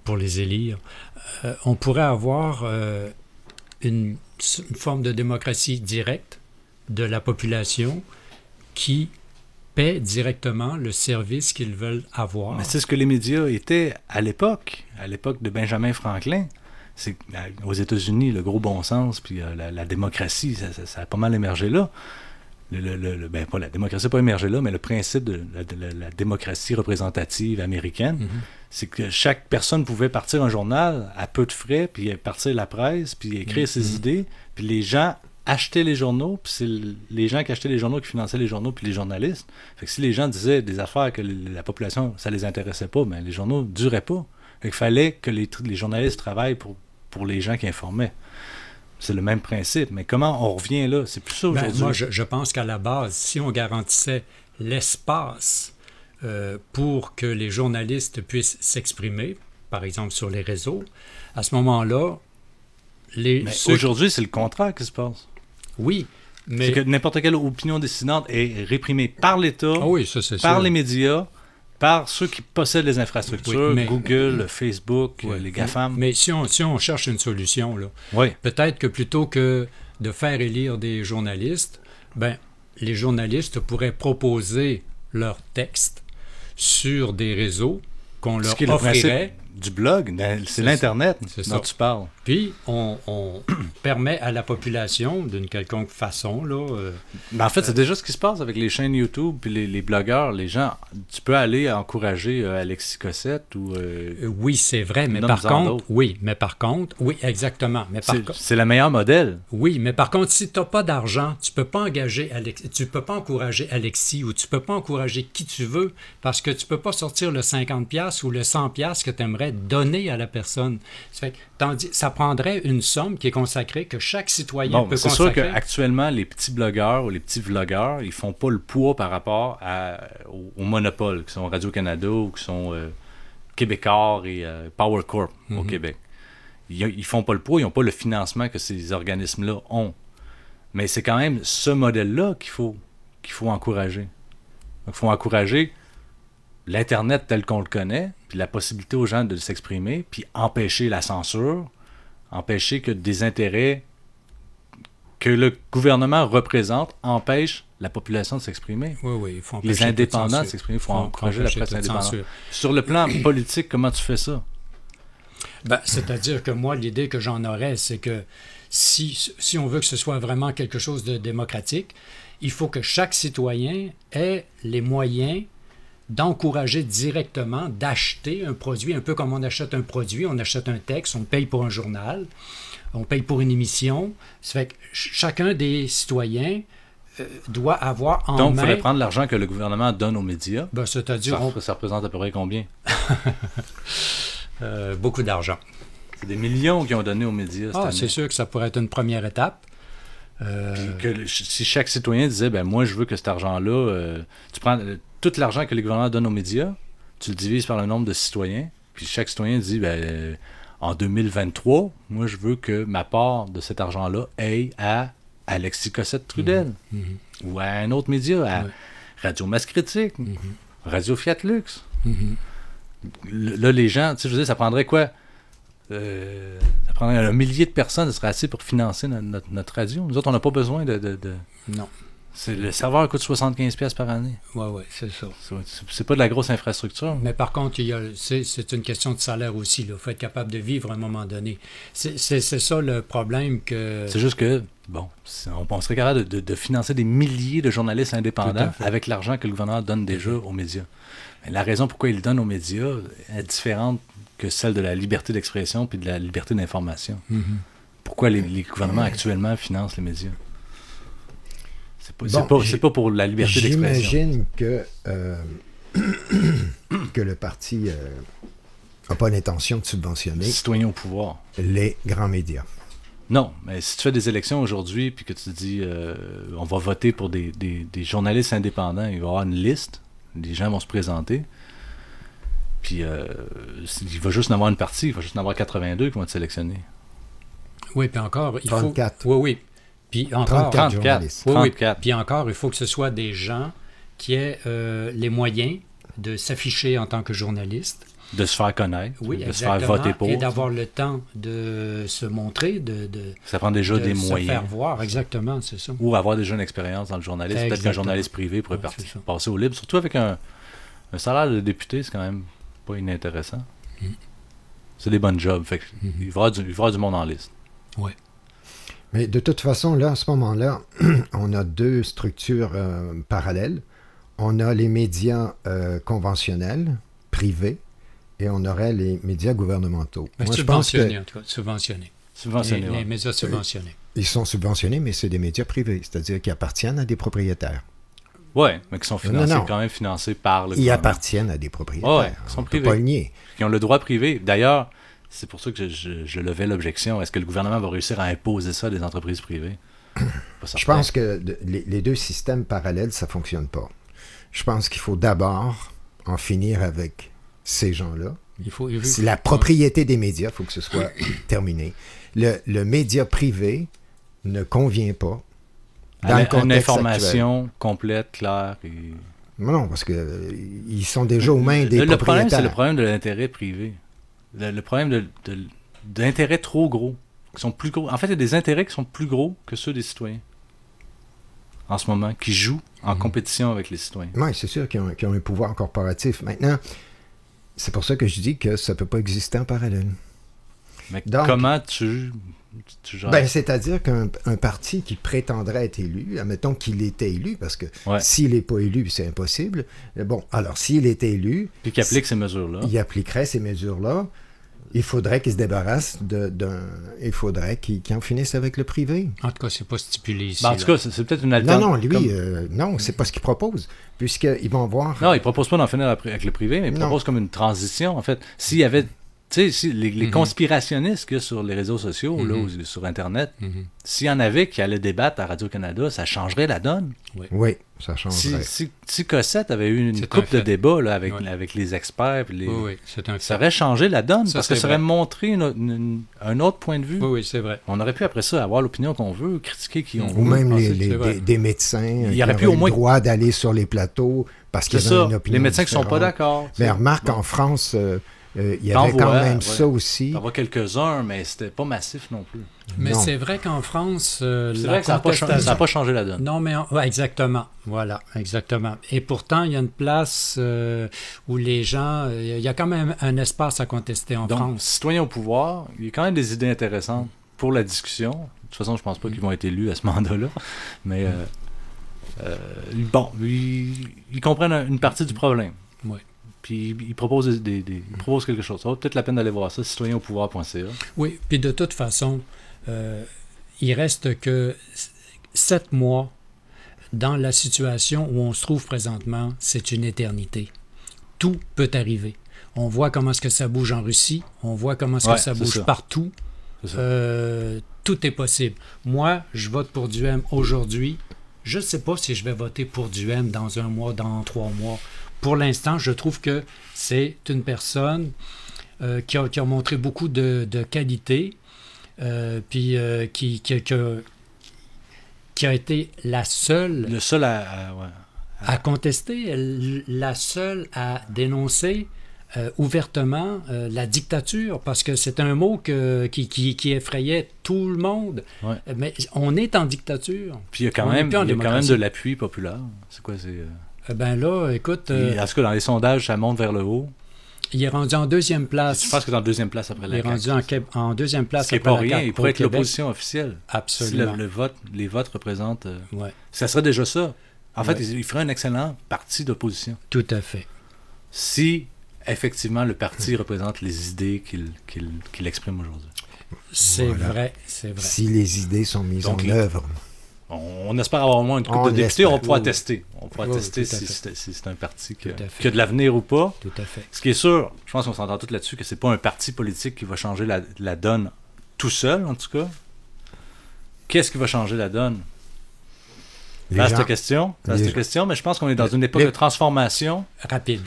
pour les élire? Euh, On pourrait avoir euh, une, une forme de démocratie directe de la population qui paie directement le service qu'ils veulent avoir. Mais c'est ce que les médias étaient à l'époque, à l'époque de Benjamin Franklin. C'est euh, aux États-Unis, le gros bon sens, puis euh, la, la démocratie, ça, ça- ça a pas mal émergé là. le, le- le- le- ben, pas la démocratie n'a pas émergé là, mais le principe de la, de la- la démocratie représentative américaine, Mhm. c'est que chaque personne pouvait partir un journal à peu de frais, puis partir la presse, puis écrire Mhm. ses idées, puis les gens achetaient les journaux, puis c'est les gens qui achetaient les journaux qui finançaient les journaux, puis les journalistes. Fait que si les gens disaient des affaires que la population, ça les intéressait pas, ben les journaux duraient pas. Fait qu'il fallait que les, journalistes travaillent pour, pour les gens qui informaient. C'est le même principe, mais comment on revient là? C'est plus ça Ben, aujourd'hui. moi, je, je pense qu'à la base, si on garantissait l'espace euh, pour que les journalistes puissent s'exprimer, par exemple sur les réseaux, à ce moment-là, les Mais ceux- aujourd'hui, c'est le contraire qui se passe. Oui, mais C'est que n'importe quelle opinion dissidente est réprimée par l'État, Ah oui, ça, c'est par sûr. les médias, par ceux qui possèdent les infrastructures, Oui, mais- Google, Facebook, les GAFAM. Mais si on, si on cherche une solution, là, Oui. peut-être que plutôt que de faire élire des journalistes, ben, les journalistes pourraient proposer leurs textes sur des réseaux qu'on leur offrirait. Du blog, c'est l'Internet dont tu parles. Puis, on, on permet à la population, d'une quelconque façon, là, euh, Mais en fait, c'est déjà ce qui se passe avec les chaînes YouTube puis les, les blogueurs. Les gens, tu peux aller encourager euh, Alexis Cossette ou. euh, euh, oui, c'est vrai, mais par contre, oui, mais par contre, oui, exactement, mais c'est le meilleur modèle. oui, mais par contre, si tu n'as pas d'argent, tu peux pas engager Alex, tu peux pas encourager Alexis ou tu peux pas encourager qui tu veux parce que tu peux pas sortir le 50 pièces ou le 100 pièces que tu aimerais donner à la personne. Ça, fait que, tandis, ça prendrait une somme qui est consacrée que chaque citoyen Bon, peut c'est sûr consacrer. qu'actuellement, les petits blogueurs ou les petits vlogueurs, ils font pas le poids par rapport à, au, au monopole, qui sont Radio-Canada ou qui sont euh, Québécois et euh, Power Corp au Mhm. Québec. Ils, ils font pas le poids, ils n'ont pas le financement que ces organismes-là ont. Mais c'est quand même ce modèle-là qu'il faut, qu'il faut encourager. Il faut encourager l'Internet tel qu'on le connaît, puis la possibilité aux gens de s'exprimer, puis empêcher la censure, empêcher que des intérêts que le gouvernement représente empêchent la population de s'exprimer. Oui, oui, il faut Les indépendants de s'exprimer, il faut Faut encourager la presse indépendante. censure. Sur le plan politique, comment tu fais ça? Ben, C'est-à-dire que moi, l'idée que j'en aurais, c'est que si, si on veut que ce soit vraiment quelque chose de démocratique, il faut que chaque citoyen ait les moyens d'encourager directement, d'acheter un produit, un peu comme on achète un produit, on achète un texte, on paye pour un journal, on paye pour une émission. Ça fait que ch- chacun des citoyens euh, doit avoir en Donc, il main... faudrait prendre l'argent que le gouvernement donne aux médias. Ben, C'est-à-dire Ça, on- ça représente à peu près combien? euh, beaucoup d'argent. C'est des millions qui ont donné aux médias cette Ah, c'est sûr que ça pourrait être une première étape. Euh, Puis que si chaque citoyen disait, ben moi, je veux que cet argent-là, tu prends tout l'argent que le gouvernement donne aux médias, tu le divises par le nombre de citoyens, puis chaque citoyen dit, ben euh, en 2023, moi, je veux que ma part de cet argent-là aille à Alexis Cossette Trudel, Mhm. ou à un autre média, à Ouais. Radio Masse Critique, Radio Fiat Lux. Mhm. Là, les gens, tu sais, je veux dire, ça prendrait quoi? Euh, ça prendrait un millier de personnes, ce serait assez pour financer no- notre, notre radio. Nous autres, on n'a pas besoin de, de- de- Non. C'est- le serveur coûte 75$ piastres par année. Oui, oui, c'est ça. C'est- pas de la grosse infrastructure. Mais par contre, c'est une question de salaire aussi. Il faut être capable de vivre à un moment donné. C'est ça le problème que... C'est juste que, bon, on, on serait capable de, de- de financer des milliers de journalistes indépendants avec l'argent que le gouvernement donne déjà aux médias. Mais la raison pourquoi il le donne aux médias est différente que celle de la liberté d'expression puis de la liberté d'information. Mhm. Pourquoi les, les gouvernements actuellement financent les médias? C'est pas, Bon, pas- j'ai- c'est pas pour la liberté d'expression. J'imagine que, euh, que le parti n'a pas l'intention de subventionner Citoyens au pouvoir. les grands médias. Non, mais si tu fais des élections aujourd'hui puis que tu dis euh, on va voter pour des, des- des journalistes indépendants, il va y avoir une liste, les gens vont se présenter. Puis euh, il va juste en avoir une partie, il va juste en avoir 82 qui vont être sélectionnés. Oui, puis encore, il 34. faut... Oui, oui. Puis encore... 34 34. journalistes. Oui, oui. 34. Puis encore, il faut que ce soit des gens qui aient euh, les moyens de s'afficher en tant que journaliste. De se faire connaître, Oui, de se faire voter pour. Et d'avoir le temps de se montrer, de, de, Ça prend déjà de des se moyens. faire voir. Exactement, c'est ça. Ou avoir déjà une expérience dans le journalisme. Peut-être qu'un journaliste privé pourrait Ouais, partir- passer au libre. Surtout avec un, un salaire de député, c'est quand même pas inintéressant. Mm. C'est des bonnes jobs. Fait Mhm. il, va y avoir du, il va y avoir du monde en liste. Mais Mais de toute façon, là, à ce moment-là, on a deux structures euh, parallèles. On a les médias euh, conventionnels, privés, et on aurait les médias gouvernementaux. Moi, je pense que subventionnés, en tout cas, subventionnés. Subventionnés, Les, ouais. les médias subventionnés. ils sont subventionnés, mais c'est des médias privés, c'est-à-dire qu'ils appartiennent à des propriétaires. Ouais, mais qui sont Non, financés, non. quand même financés par le Ils gouvernement. appartiennent à des propriétaires. Ouais, ils sont On peut privés. pas le nier. Qui ont le droit privé. D'ailleurs, c'est pour ça que je, je- je levais l'objection. Est-ce que le gouvernement va réussir à imposer ça à des entreprises privées? Je pense que les, les deux systèmes parallèles, ça fonctionne pas. Je pense qu'il faut d'abord en finir avec ces gens-là. Il faut, il faut- C'est la propriété des médias, il faut que ce soit terminé. Le, le média privé ne convient pas dans À le contexte une actuel. information complète, claire. Et... Non, parce que euh, ils sont déjà aux mains des le, le problème, c'est le problème de l'intérêt privé. Le, le problème d'intérêts trop gros. Qui sont plus gros. En fait, il y a des intérêts qui sont plus gros que ceux des citoyens. En ce moment, qui jouent Mhm. en compétition avec les citoyens. Oui, c'est sûr qu'ils ont, ont un pouvoir corporatif. Maintenant, c'est pour ça que je dis que ça ne peut pas exister en parallèle. Mais Donc- comment tu, tu Ben, c'est-à-dire qu'un un parti qui prétendrait être élu, admettons qu'il était élu, parce que Ouais. s'il n'est pas élu, c'est impossible. Bon, alors s'il était élu, Puis qui applique ces mesures-là. il appliquerait ces mesures-là. Il faudrait qu'il se débarrasse de- d'un. Il faudrait qu'il qu'il en finisse avec le privé. En tout cas, c'est pas stipulé ici. Ben, en tout cas, c'est, c'est peut-être une Non, alternative. non, lui, euh, non, c'est pas ce qu'il propose. Puisqu'ils vont voir. Non, il propose pas d'en finir avec le privé, mais il Non. propose comme une transition. En fait, s'il y avait. Tu sais, si les, les Mhm. conspirationnistes qu'il y a sur les réseaux sociaux, là, Mhm. ou sur Internet, Mhm. s'il y en avait qui allaient débattre à Radio-Canada, ça changerait la donne. Oui, ça changerait. si, si Cossette avait eu une un coupe de débats là, avec, avec les experts, puis les- Oui, oui, c'est un ça aurait changé la donne, Ça, parce que ça aurait vrai. montré une- une- un autre point de vue. Oui, oui, c'est vrai. On aurait pu après ça avoir l'opinion qu'on veut, critiquer qui on Ou veut. même Ah, les, des, des médecins Il y qui aurait pu auraient au moins- le droit d'aller sur les plateaux parce qu'ils ça, une opinion les médecins qui sont pas d'accord. Mais remarque, en France, euh, il y avait quand vois, même ouais. ça aussi. T'en vois quelques-uns, mais c'était pas massif non plus. Mais c'est vrai qu'en France, euh, C'est la vrai que ça n'a pas, changé- contestation- ça a pas changé la donne. Non, mais en- ouais, exactement. Voilà, exactement. Et pourtant, il y a une place euh, où les gens, il y a quand même un espace à contester en Donc, France. citoyens au pouvoir, il y a quand même des idées intéressantes pour la discussion. De toute façon, je pense pas qu'ils vont être élus à ce mandat-là. Mais euh, euh, bon, ils, ils comprennent un- une partie du problème. Oui. Puis des, des- ils proposent quelque chose. Ça vaut peut-être la peine d'aller voir ça. Oui, puis de toute façon, euh, il reste que sept mois dans la situation où on se trouve présentement, c'est une éternité. Tout peut arriver. On voit comment est-ce que ça bouge en Russie, on voit comment est-ce Ouais, que ça bouge ça. partout. Euh, tout est possible. Moi, je vote pour Duhem aujourd'hui. Je ne sais pas si je vais voter pour Duhem dans un mois, dans trois mois. Pour l'instant, je trouve que c'est une personne euh, qui, a, qui a montré beaucoup de, de qualité, euh, puis euh, qui, qui, qui a, qui a été la seule Le seul à. à- ouais. à contester, la seule à dénoncer ouvertement la dictature, parce que c'est un mot que- qui, effrayait tout le monde. Ouais. Mais on est en dictature. Puis il y a quand On même, il y a quand même de l'appui populaire. C'est quoi c'est, ben là, écoute, puis, euh, cas, dans les sondages, ça monte vers le haut. il est rendu en deuxième place. Je pense que c'est en deuxième place après il la est rendu en, deuxième place Ce qui n'est après pas la rien, il pourrait être l'opposition officielle. Absolument. Si le, le vote, les votes représentent. euh, Ouais, Ça serait déjà ça. En fait, Ouais. il, il ferait un excellent parti d'opposition. tout à fait. Si, effectivement, le parti représente les idées qu'il qu'il- qu'il exprime aujourd'hui. C'est Voilà. vrai, c'est vrai. Si les idées sont mises Donc, en œuvre. On, espère avoir au moins une coupe On de députés. On pourra Oui, tester. On pourra Oui, tester si c'est si c'est un parti fait. qui a de l'avenir ou pas. Tout à fait. Ce qui est sûr, je pense qu'on s'entend tous là-dessus, que c'est pas un parti politique qui va changer la, la donne tout seul, en tout cas. Qu'est-ce qui va changer la donne? Vaste question. Vaste question, mais je pense qu'on est dans une époque les- de transformation. Rapide.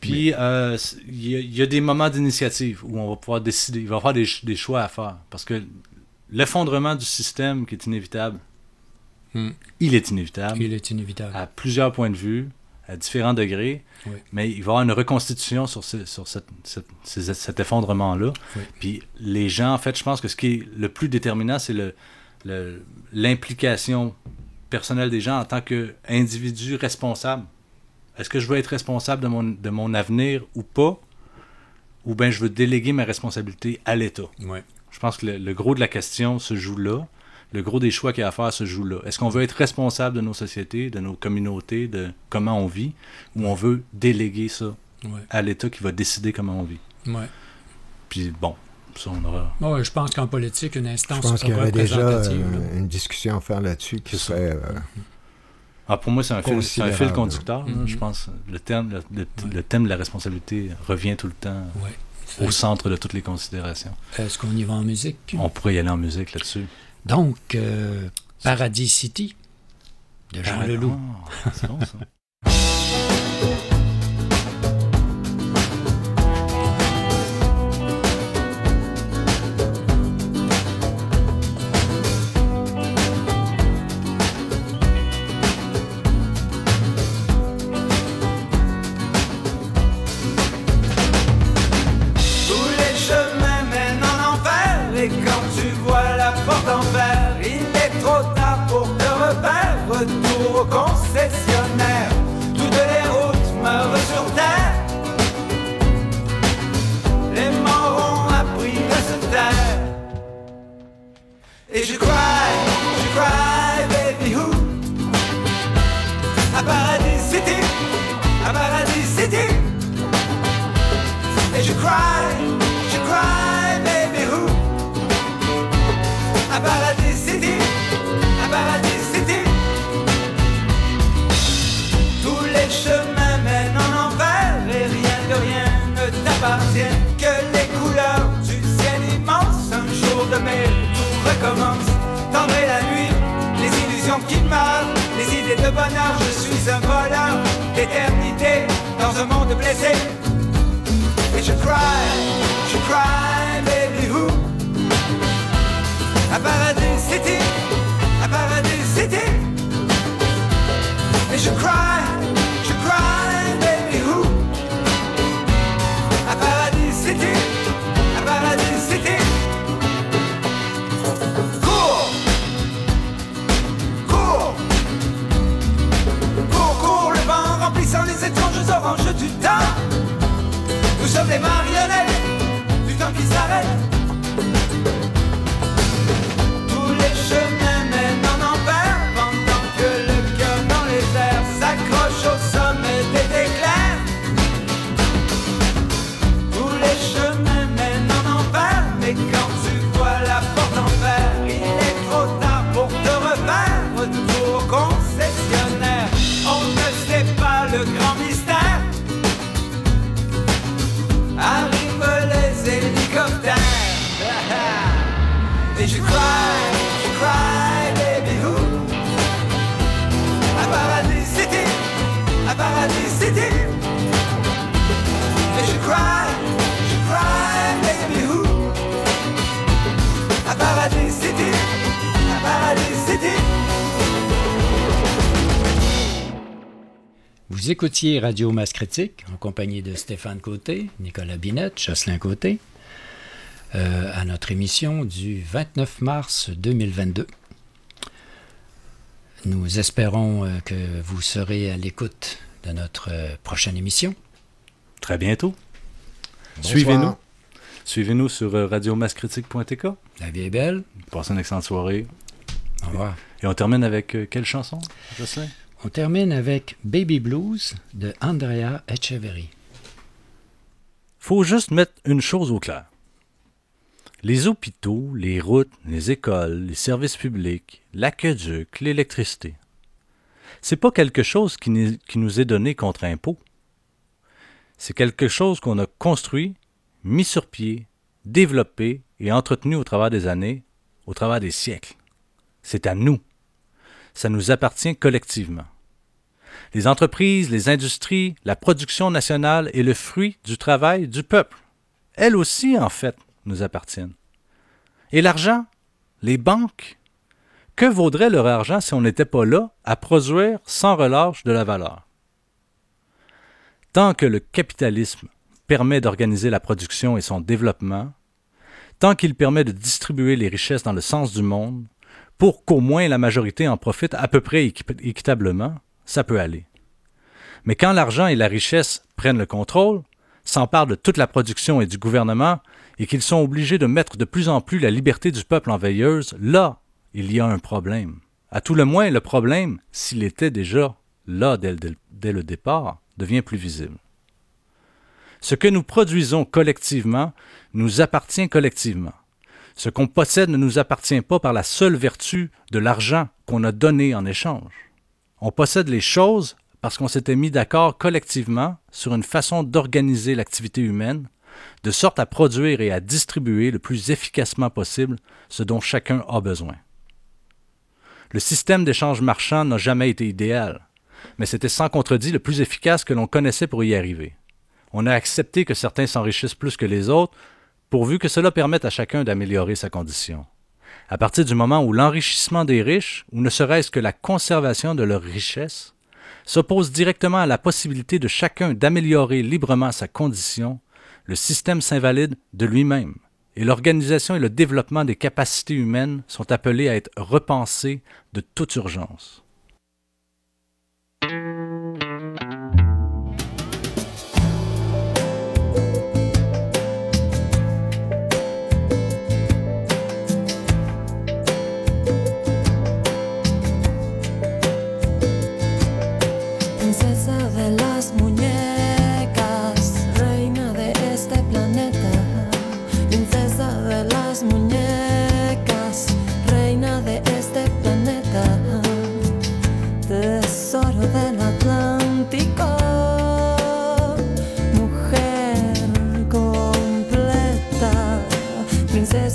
Puis euh, il y, a- il y a des moments d'initiative où on va pouvoir décider, il va y avoir des choix à faire. Parce que l'effondrement du système qui est inévitable, Hmm. il est inévitable Il est inévitable. à plusieurs points de vue, à différents degrés, Oui. mais il va y avoir une reconstitution sur, ce- sur cette- cet effondrement-là. Oui. Puis les gens, en fait, je pense que ce qui est le plus déterminant, c'est le- le- l'implication personnelle des gens en tant qu'individus responsables. Est-ce que je veux être responsable de mon, de mon avenir ou pas? Ou bien je veux déléguer ma responsabilité à l'État? Ouais. Je pense que le, le gros de la question se joue là. Le gros des choix qu'il y a à faire se joue là. Est-ce qu'on veut être responsable de nos sociétés, de nos communautés, de comment on vit, ou on veut déléguer ça Ouais. à l'État qui va décider comment on vit? Ouais. Puis bon, ça on aura. Ouais, je pense qu'en politique, une Je instance pense qu'il y avait déjà euh, une discussion à faire là-dessus qui serait... euh, Ah, pour moi, c'est un, fil, un conducteur. là, Mhm. Je pense le thème, le, le- le thème de la responsabilité revient tout le temps Ouais. au centre de toutes les considérations. Est-ce qu'on y va en musique? On pourrait y aller en musique là-dessus. Donc, euh, Paradis City de Jean Ah, Leloup. Vous écoutiez Radio Masse Critique en compagnie de Stéphane Côté, Nicolas Binette, Jocelyn Côté, euh, à notre émission du 29 mars 2022. Nous espérons euh, que vous serez à l'écoute de notre euh, prochaine émission. Très bientôt. Suivez-nous. Suivez-nous sur radiomascritique.tk. La vie est belle. Passez une excellente soirée. Au revoir. Et on termine avec quelle chanson, Jocelyn? On termine avec Baby Blues de Andrea Echeverry. Faut juste mettre une chose au clair. Les hôpitaux, les routes, les écoles, les services publics, l'aqueduc, l'électricité. C'est pas quelque chose qui, nous est donné contre impôt. C'est quelque chose qu'on a construit, mis sur pied, développé et entretenu au travers des années, au travers des siècles. C'est à nous. Ça nous appartient collectivement. Les entreprises, les industries, la production nationale est le fruit du travail du peuple. Elles aussi, en fait, nous appartiennent. Et l'argent, les banques, que vaudrait leur argent si on n'était pas là à produire sans relâche de la valeur? Tant que le capitalisme permet d'organiser la production et son développement, tant qu'il permet de distribuer les richesses dans le sens du monde, pour qu'au moins la majorité en profite à peu près équi- équitablement, ça peut aller. Mais quand l'argent et la richesse prennent le contrôle, s'emparent de toute la production et du gouvernement, et qu'ils sont obligés de mettre de plus en plus la liberté du peuple en veilleuse, là, il y a un problème. À tout le moins, le problème, s'il était déjà là dès, dès le départ, devient plus visible. Ce que nous produisons collectivement nous appartient collectivement. Ce qu'on possède ne nous appartient pas par la seule vertu de l'argent qu'on a donné en échange. On possède les choses parce qu'on s'était mis d'accord collectivement sur une façon d'organiser l'activité humaine, de sorte à produire et à distribuer le plus efficacement possible ce dont chacun a besoin. Le système d'échange marchand n'a jamais été idéal, mais c'était sans contredit le plus efficace que l'on connaissait pour y arriver. On a accepté que certains s'enrichissent plus que les autres, pourvu que cela permette à chacun d'améliorer sa condition. À partir du moment où l'enrichissement des riches, ou ne serait-ce que la conservation de leur richesse, s'oppose directement à la possibilité de chacun d'améliorer librement sa condition, le système s'invalide de lui-même, et l'organisation et le développement des capacités humaines sont appelés à être repensés de toute urgence.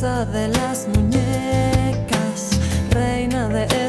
De las muñecas, reina de